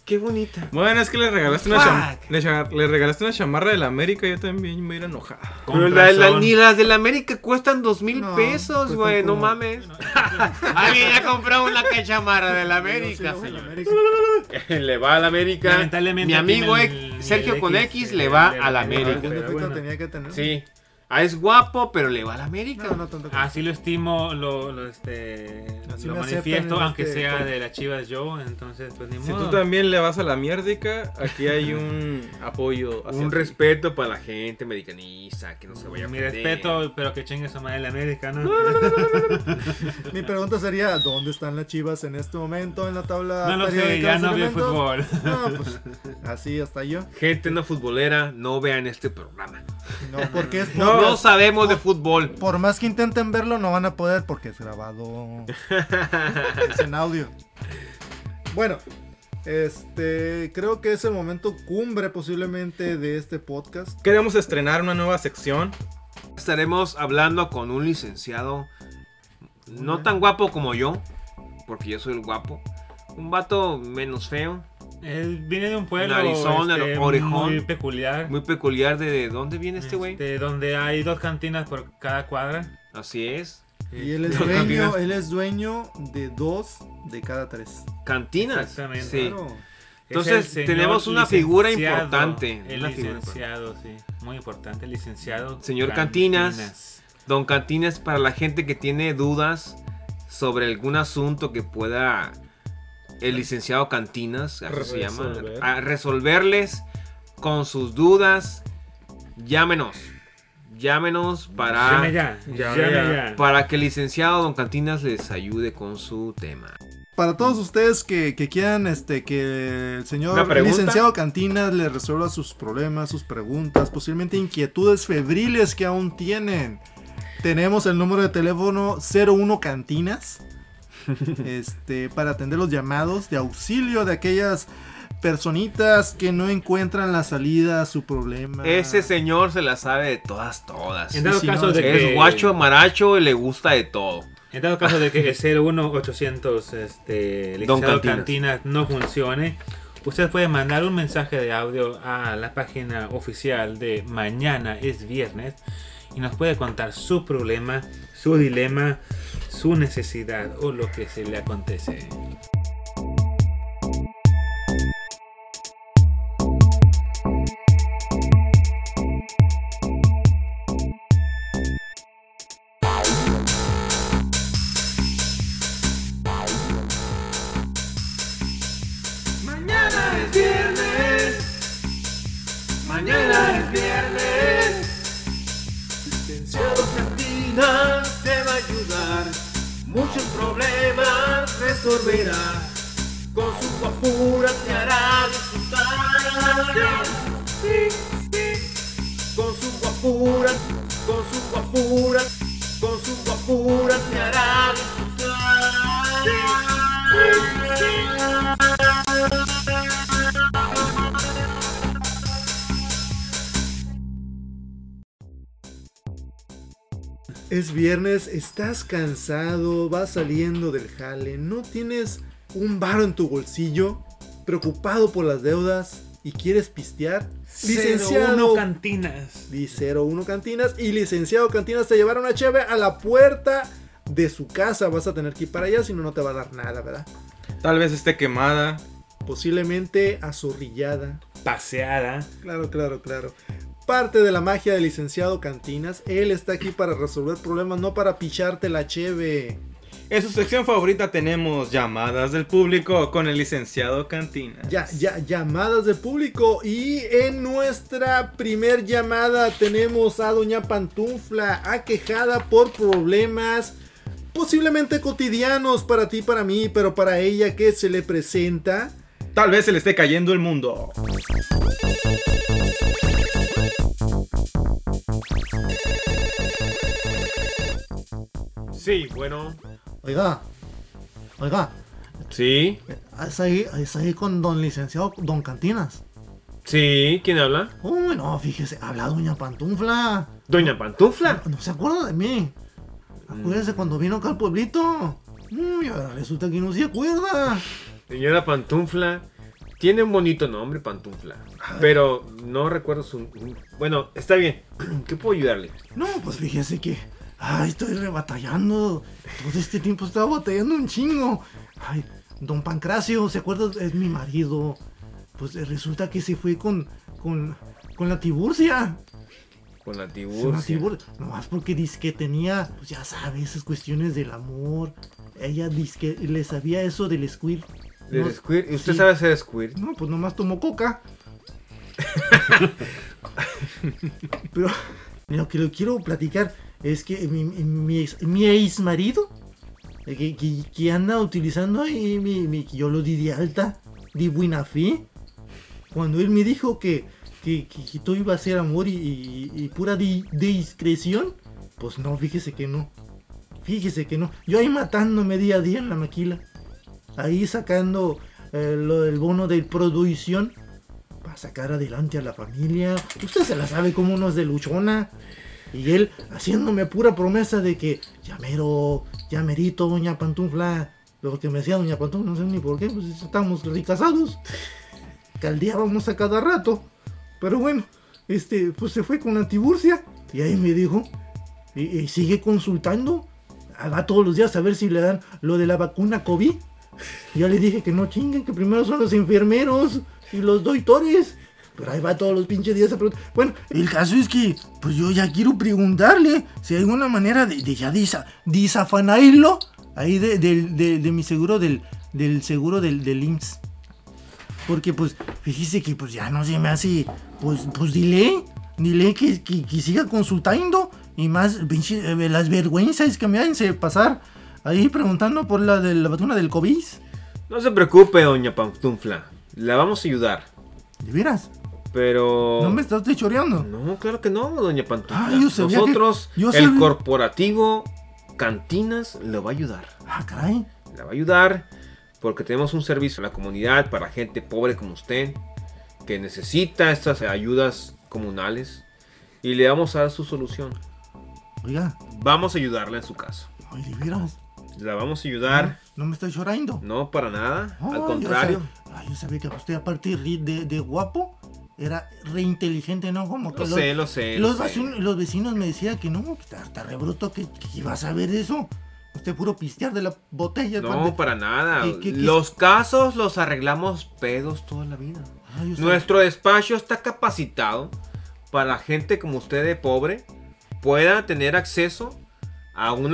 qué bonita. Bueno, es que le regalaste una, cham- le, regalaste una chamarra de la América y yo también me iba a. Con Pero la- la- razón. ni las de la América cuestan dos mil No, pesos, güey, no mames. [laughs] Alguien ya compró una chamarra de la América, señor. [laughs] Le va a la América. Mi amigo el- Sergio el con X, eh, le va de a la América. Tenía que tener. Sí. Ah, es guapo, pero le va a la América. No, no tanto. como- Así lo estimo, lo, lo, este, Así lo manifiesto, aunque este sea de las chivas yo, entonces pues ni Si modo. tú también le vas a la mierdica, aquí hay [laughs] un apoyo. hacia Un ti. respeto para la gente americanista, que no se vaya a Mi respeto, pero que chingue su madre la América, ¿no? Mi pregunta sería, ¿dónde están las chivas en este momento en la tabla No lo sé, ya no veo fútbol. No, pues así hasta yo. Gente no futbolera, no vean este programa. No, porque es No, podcast. sabemos de fútbol. Por más que intenten verlo, no van a poder porque es grabado. [laughs] es en audio. Bueno, este creo que es el momento cumbre posiblemente de este podcast. Queremos estrenar una nueva sección. Estaremos hablando con un licenciado no tan guapo como yo, porque yo soy el guapo. Un vato menos feo, Él viene de un pueblo Narizón, este, orejón. muy peculiar. muy peculiar de, de dónde viene este güey. este, donde hay dos cantinas por cada cuadra. Así es. Y él es dueño, él es dueño de dos de cada tres. Cantinas. Exactamente. Sí. Claro. Entonces, tenemos una figura importante, El una figura licenciado, sí. Muy importante, el licenciado. Señor Cantinas. Don Cantinas, para la gente que tiene dudas sobre algún asunto que pueda el licenciado Cantinas, así se llama, a resolverles con sus dudas, llámenos. Llámenos para, Llame ya, Llame llame ya. ya. para que el licenciado Don Cantinas les ayude con su tema. Para todos ustedes que, que quieran este, que el ¿Una señor licenciado Cantinas les resuelva sus problemas, sus preguntas, posiblemente inquietudes febriles que aún tienen. Tenemos el número de teléfono 01 Cantinas [laughs] este, para atender los llamados de auxilio de aquellas personitas que no encuentran la salida a su problema. Ese señor se la sabe de todas, todas. En dado Sí, caso no, de que. Es guacho, maracho y le gusta de todo. En dado caso de que el 01800 este, Don Cantinas. Cantinas no funcione, usted puede mandar un mensaje de audio a la página oficial de Mañana es Viernes y nos puede contar su problema, su dilema, su necesidad o lo que se le acontece. Mañana es viernes. Mañana es viernes. Licenciado Cantinas te va a ayudar. Muchos problemas resolverá. Con su guapura te hará disfrutar. Con su guapura, con su guapura, con su guapura te hará Es viernes, estás cansado, vas saliendo del jale, no tienes un varo en tu bolsillo, preocupado por las deudas y quieres pistear. Licenciado Cantinas. Di 01 Cantinas y licenciado Cantinas te llevaron a Cheve a la puerta de su casa. Vas a tener que ir para allá, si no, no te va a dar nada, ¿verdad? Tal vez esté quemada. Posiblemente azorrillada. Paseada. Claro, claro, claro. Parte de la magia del licenciado Cantinas. Él está aquí para resolver problemas, no para picharte la cheve. En su sección favorita tenemos llamadas del público con el licenciado Cantina. Ya, ya, llamadas de público. Y en nuestra primer llamada tenemos a Doña Pantufla, aquejada por problemas posiblemente cotidianos para ti, para mí, pero para ella que se le presenta. Tal vez se le esté cayendo el mundo. Sí, bueno. Oiga, oiga, Sí, es ahí, es ahí con don licenciado Don Cantinas. sí, ¿quién habla? Uy, no, fíjese, habla Doña Pantufla. Doña Pantufla. No, no se acuerda de mí. Acuérdese cuando vino acá al pueblito. Uy, ahora resulta que no se acuerda. Señora Pantufla. Tiene un bonito nombre, Pantufla. Pero no recuerdo su... Bueno, está bien. [clears throat] ¿Qué puedo ayudarle? No, pues fíjese que. Ay, estoy rebatallando. Todo este tiempo estaba batallando un chingo. Ay, don Pancracio, ¿se acuerda? Es mi marido. Pues resulta que se fue con. con. con la Tiburcia. Con la Con la Tiburcia. Tibur- Nomás porque dice que tenía. Pues ya sabes, esas cuestiones del amor. Ella dice que le sabía eso del squirt. ¿Del No, squirt? ¿Y usted sí. sabe hacer squirt? No, pues nomás tomó coca. [laughs] Pero lo que lo quiero platicar es que mi, mi, ex, mi ex marido, que, que- que anda utilizando ahí mi, mi- que yo lo di de alta, de buena fe, cuando él me dijo que, que, que- que todo iba a ser amor y, y- y pura di- discreción, pues no, fíjese que no. Fíjese que no. Yo ahí matándome día a día en la maquila. Ahí sacando eh, lo del bono de producción para sacar adelante a la familia. Usted se la sabe como uno es de luchona. Y él haciéndome pura promesa de que ya mero, ya merito, doña Pantufla. Lo que me decía doña Pantufla, no sé ni por qué, pues estamos recasados. Caldeábamos a cada rato. Pero bueno, este, pues se fue con la Tiburcia. Y ahí me dijo, y, y sigue consultando. Va todos los días a ver si le dan lo de la vacuna COVID. Yo le dije que no chinguen, que primero son los enfermeros y los doctores. Pero ahí va todos los pinches días a preguntar. Bueno, el caso es que, pues yo ya quiero preguntarle si hay alguna manera de, ya disa- desafanarlo ahí de, de- de mi seguro del, del seguro del, del IMSS. Porque pues, fíjese que pues ya no se me hace, pues, pues dile, dile que, que, que siga consultando y más pinche, eh, las vergüenzas que me hacen pasar ahí preguntando por la de la vacuna del COVID. No se preocupe, doña Pantufla. La vamos a ayudar. ¿De veras? Pero. ¿No me estás choreando? No, claro que no, doña Pantufla. Ah, yo sabía que- Nosotros, yo el sabía- corporativo Cantinas, le va a ayudar. Ah, caray. Le va a ayudar porque tenemos un servicio a la comunidad para gente pobre como usted que necesita estas ayudas comunales y le vamos a dar su solución. Oiga, Vamos a ayudarla en su caso. ay, de veras. La vamos a ayudar. No me estoy llorando. No, para nada. Al yo contrario. sab- ay, yo sabía que usted, aparte de, guapo, era re inteligente, ¿no? Como que Lo los, sé, lo sé. lo los, sé. vecinos, los vecinos me decían que no, que está, está re bruto, que, que iba a saber eso. Usted puro pistear de la botella. No, para nada. ¿Qué- qué- qué- Los casos los arreglamos pedos toda la vida. Yo sabía- Nuestro despacho está capacitado para gente como usted de pobre pueda tener acceso a un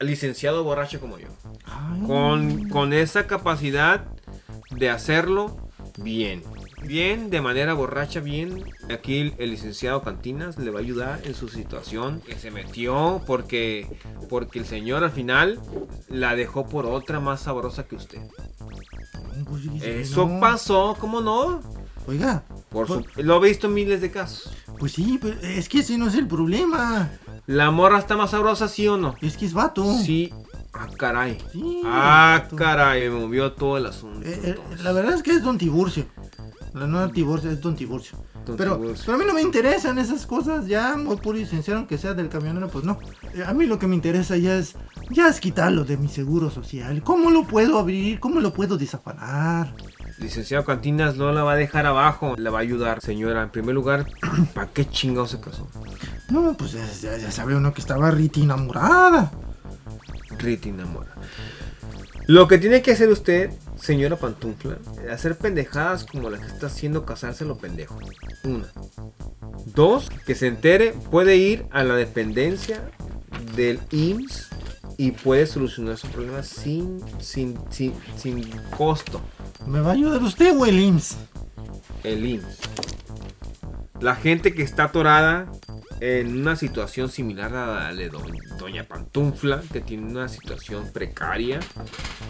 licenciado borracho como yo. Ay, Con, con esa capacidad de hacerlo bien. Bien, de manera borracha, bien. Aquí el, el licenciado Cantinas le va a ayudar en su situación. Que se metió porque, porque el señor al final la dejó por otra más sabrosa que usted. pues, Eso pasó, ¿cómo no? Oiga, Por su- lo he visto en miles de casos. pues sí, pero es que ese no es el problema. ¿La morra está más sabrosa, sí o no? Es que es vato. Sí. Ah, caray. Sí, Ah, vato. caray. Me movió todo el asunto. Eh, eh, la verdad es que es Don Tiburcio. La no Tiburcio, es Don Tiburcio. Don pero, Tiburcio. pero a mí no me interesan esas cosas, ya muy puro y sincero, aunque sea del camionero, pues no. Eh, A mí lo que me interesa ya es, ya es quitarlo de mi seguro social. ¿Cómo lo puedo abrir? ¿Cómo lo puedo desafanar? Licenciado Cantinas no la va a dejar abajo, la va a ayudar. Señora, en primer lugar, [clears throat] ¿para qué chingado se casó? No, pues ya, ya- sabe uno que estaba Riti enamorada. Riti enamora. Lo que tiene que hacer usted, señora Pantufla, hacer pendejadas como la que está haciendo casarse lo pendejo. Una. Dos, que se entere, puede ir a la dependencia del IMSS y puede solucionar su problema sin, sin, sin, sin costo. ¿Me va a ayudar usted o el IMSS? el IMSS. La gente que está atorada en una situación similar a la de do- Doña Pantufla, que tiene una situación precaria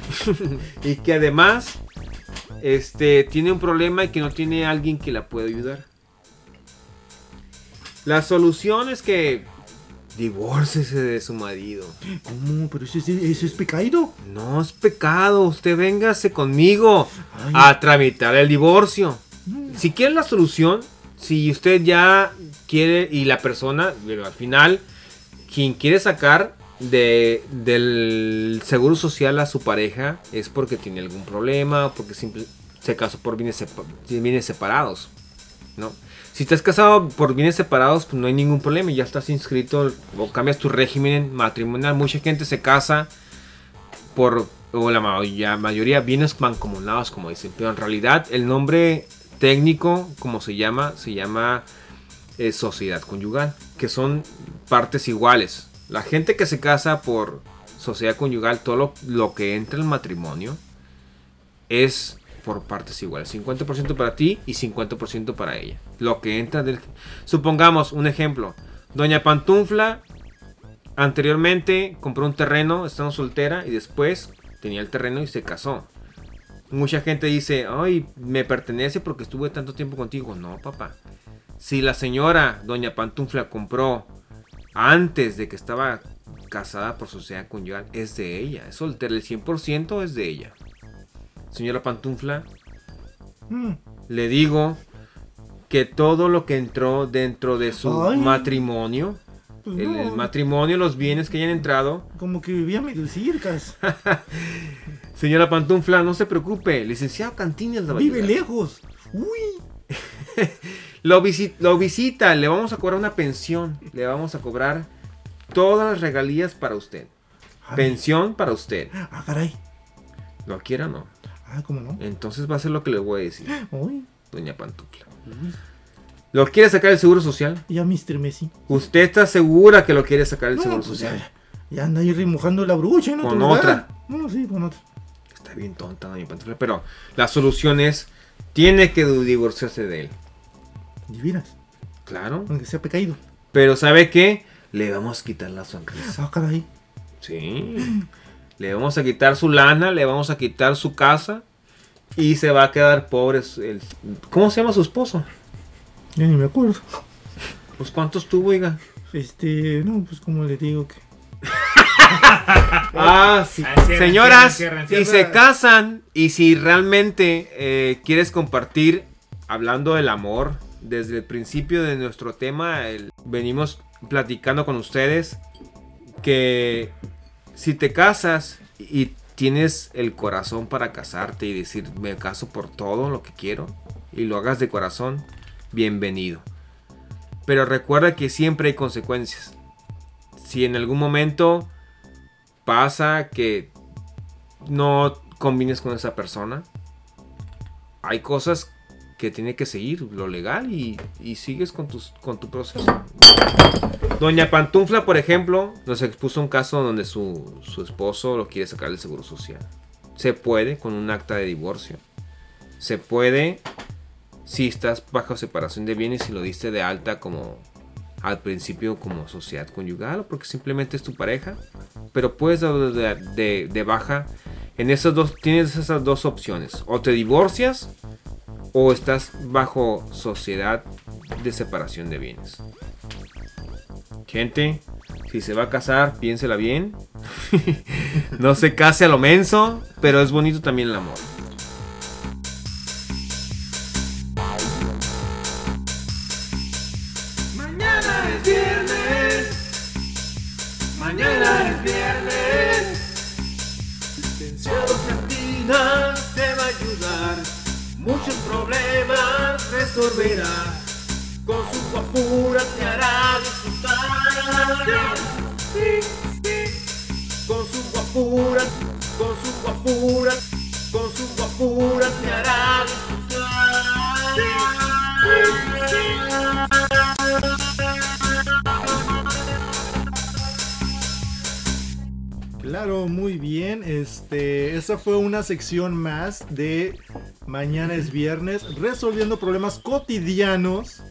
[laughs] y que además este, tiene un problema y que no tiene alguien que la pueda ayudar. La solución es que divórcese de su marido. ¿Cómo? ¿Pero eso, es- eso es pecado? No es pecado, usted véngase conmigo Ay. a tramitar el divorcio. Si quiere la solución, si usted ya quiere y la persona, pero al final, quien quiere sacar de, del seguro social a su pareja es porque tiene algún problema, porque se casó por bienes, sepa- bienes separados, ¿no? Si estás casado por bienes separados, pues no hay ningún problema, ya estás inscrito o cambias tu régimen matrimonial. Mucha gente se casa por, o la mayoría bienes mancomunados, como dicen, pero en realidad el nombre técnico, como se llama, se llama eh, sociedad conyugal, que son partes iguales. La gente que se casa por sociedad conyugal, todo lo, que entra en matrimonio es por partes iguales. 50% para ti y 50% para ella. Lo que entra del... Supongamos un ejemplo. Doña Pantufla anteriormente compró un terreno estando soltera y después tenía el terreno y se casó. Mucha gente dice, ay, me pertenece porque estuve tanto tiempo contigo. No, papá. Si la señora, doña Pantufla, compró antes de que estaba casada por sociedad conyugal, es de ella. Es soltera, el 100% es de ella. Señora Pantufla, Mm. le digo que todo lo que entró dentro de su Ay. matrimonio, Pues el, no, el matrimonio, los bienes que hayan entrado, [laughs] Como que vivía medio circas. señora Pantufla, no se preocupe, licenciado Cantines la Vive lejos. Uy. [laughs] Lo, visi- lo visita, le vamos a cobrar una pensión, le vamos a cobrar todas las regalías para usted. Ay. Pensión para usted. Ah, caray. ¿Lo quiera o no? Ah, ¿cómo no? Entonces va a ser lo que le voy a decir, Uy, doña Pantufla. ¿Lo quiere sacar el seguro social? ya Mr. Messi. ¿Usted está segura que lo quiere sacar el No, seguro pues social? ya, ya anda ahí remojando la brucha en Con lugar. otra. No, sí, con otra. Está bien tonta, doña Pantufla. Pero la solución es, tiene que divorciarse de él. Y miras, Claro. aunque sea pecaído. Pero ¿sabe qué? Le vamos a quitar la sonrisa. Ah, caray. Sí. Le vamos a quitar su lana, le vamos a quitar su casa y se va a quedar pobre. el- ¿Cómo se llama su esposo? Ya ni me acuerdo. Pues cuántos tuvo, oiga. Este, no, pues como le digo que. [laughs] Ah, sí. Señoras, cierra, y cierra, se casan y si realmente eh, quieres compartir hablando del amor desde el principio de nuestro tema, venimos platicando con ustedes que si te casas y tienes el corazón para casarte y decir me caso por todo lo que quiero y lo hagas de corazón, bienvenido. Pero recuerda que siempre hay consecuencias. Si en algún momento pasa que no combines con esa persona, hay cosas que tiene que seguir lo legal y, y sigues con, tus, con tu proceso. Doña Pantufla, por ejemplo, nos expuso un caso donde su, su esposo lo quiere sacar del seguro social. Se puede con un acta de divorcio. Se puede si estás bajo separación de bienes y lo diste de alta como al principio como sociedad conyugal o porque simplemente es tu pareja. Pero puedes dar de, de- de baja en esas dos, tienes esas dos opciones. O te divorcias o estás bajo sociedad de separación de bienes. Gente, si se va a casar, piénsela bien. [laughs] no se case a lo menso, pero es bonito también el amor. Mañana es viernes. Mañana es viernes. Licenciado Cantinas Muchos problemas resolverá. Con su guapura te hará disfrutar. Con su guapura, con su guapura, con su guapura te hará disfrutar. Claro, muy bien. Este, esa fue una sección más de Mañana es viernes, resolviendo problemas cotidianos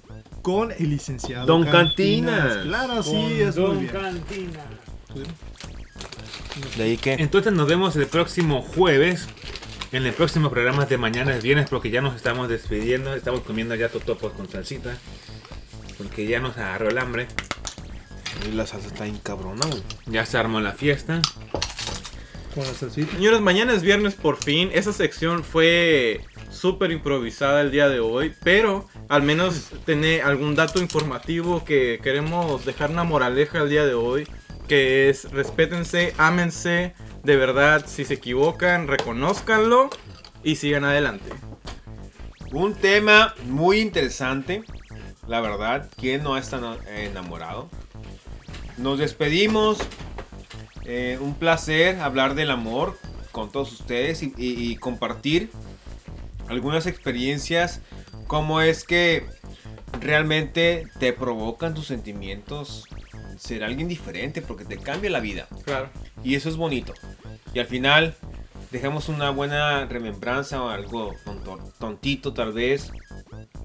con el licenciado Don Cantinas. Claro, sí, es muy bien. Cantina. De ahí que. Entonces nos vemos el próximo jueves. En el próximo programa de mañana es viernes porque ya nos estamos despidiendo. Estamos comiendo ya totopos con salsita. Porque ya nos agarró el hambre. La salsa está bien cabrona, güey. Ya se armó la fiesta. Con la salsita. Señores, mañana es viernes por fin. Esa sección fue súper improvisada el día de hoy, pero al menos tiene algún dato informativo que queremos dejar una moraleja el día de hoy, que es respétense, ámense, de verdad, si se equivocan, reconózcanlo y sigan adelante. Un tema muy interesante, la verdad. ¿Quién no está ena- enamorado? Nos despedimos. Eh, un placer hablar del amor con todos ustedes y, y- y compartir algunas experiencias. Cómo es que realmente te provocan tus sentimientos ser alguien diferente porque te cambia la vida. Claro. Y eso es bonito. Y al final dejamos una buena remembranza o algo tontito tal vez.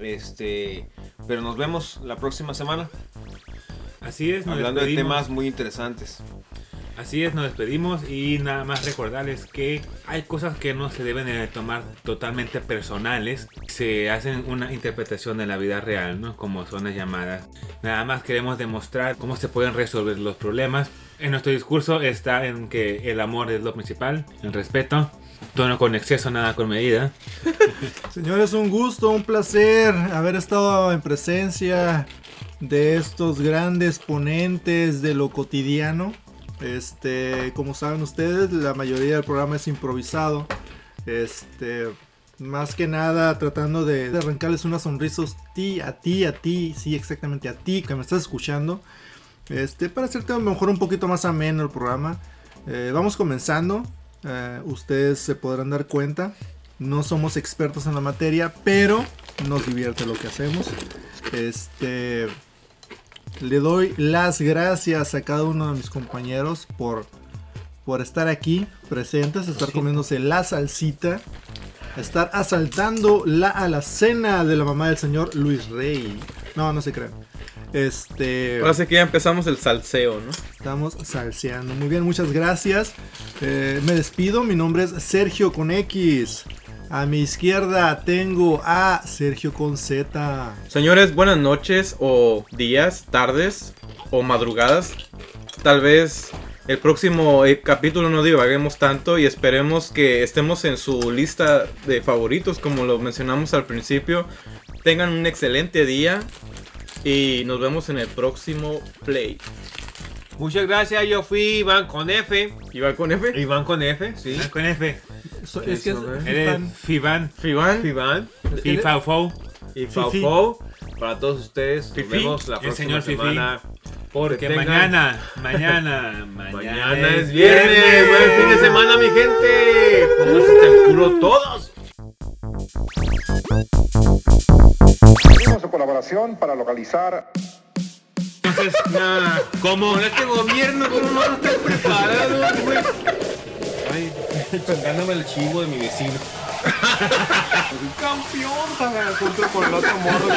Este, pero nos vemos la próxima semana Así es, nos hablando de despedimos. temas muy interesantes. Así es, nos despedimos y nada más recordarles que hay cosas que no se deben de tomar totalmente personales. Se hacen una interpretación de la vida real, ¿no? Como son las llamadas. Nada más queremos demostrar cómo se pueden resolver los problemas. En nuestro discurso está en que el amor es lo principal, el respeto, tono con exceso, nada con medida. [laughs] Señores, un gusto, un placer haber estado en presencia de estos grandes ponentes de lo cotidiano. Este, como saben ustedes, la mayoría del programa es improvisado. Este, más que nada tratando de, arrancarles una sonrisa a ti, a ti, a ti, sí, exactamente a ti que me estás escuchando. Este, para hacerte a mejor un poquito más ameno el programa. Eh, vamos comenzando. Eh, ustedes se podrán dar cuenta. No somos expertos en la materia, pero nos divierte lo que hacemos. Este. Le doy las gracias a cada uno de mis compañeros por, por estar aquí presentes, estar comiéndose la salsita, estar asaltando la alacena de la mamá del señor Luis Rey. No, no se crean. Este. Ahora sí que ya empezamos el salseo, ¿no? Estamos salseando. Muy bien, muchas gracias. Eh, me despido. Mi nombre es Sergio con X. A mi izquierda tengo a Sergio con Z. Señores, buenas noches o días, tardes o madrugadas. Tal vez el próximo eh, capítulo no divaguemos tanto y esperemos que estemos en su lista de favoritos como lo mencionamos al principio. Tengan un excelente día y nos vemos en el próximo play. Muchas gracias, yo fui Iván con F. ¿Iván con F? Iván con F, sí. Con F. So- es que es- ¿eh? Eres. Fiban. ¿Iván? Iván Fifafou. y Fifi. Faufo. Para todos ustedes, nos Fifi, vemos la el próxima señor Fifi. semana. Porque mañana, mañana, [laughs] mañana, Mañana es viernes. Buen fin de semana, mi gente. Pónganse hasta el culo todos. Pedimos su colaboración para localizar Entonces, nada. Con este gobierno, ¿cómo no están preparados, güey? Ay, chocándome el chivo de mi vecino. Campeón, junto con el otro morro.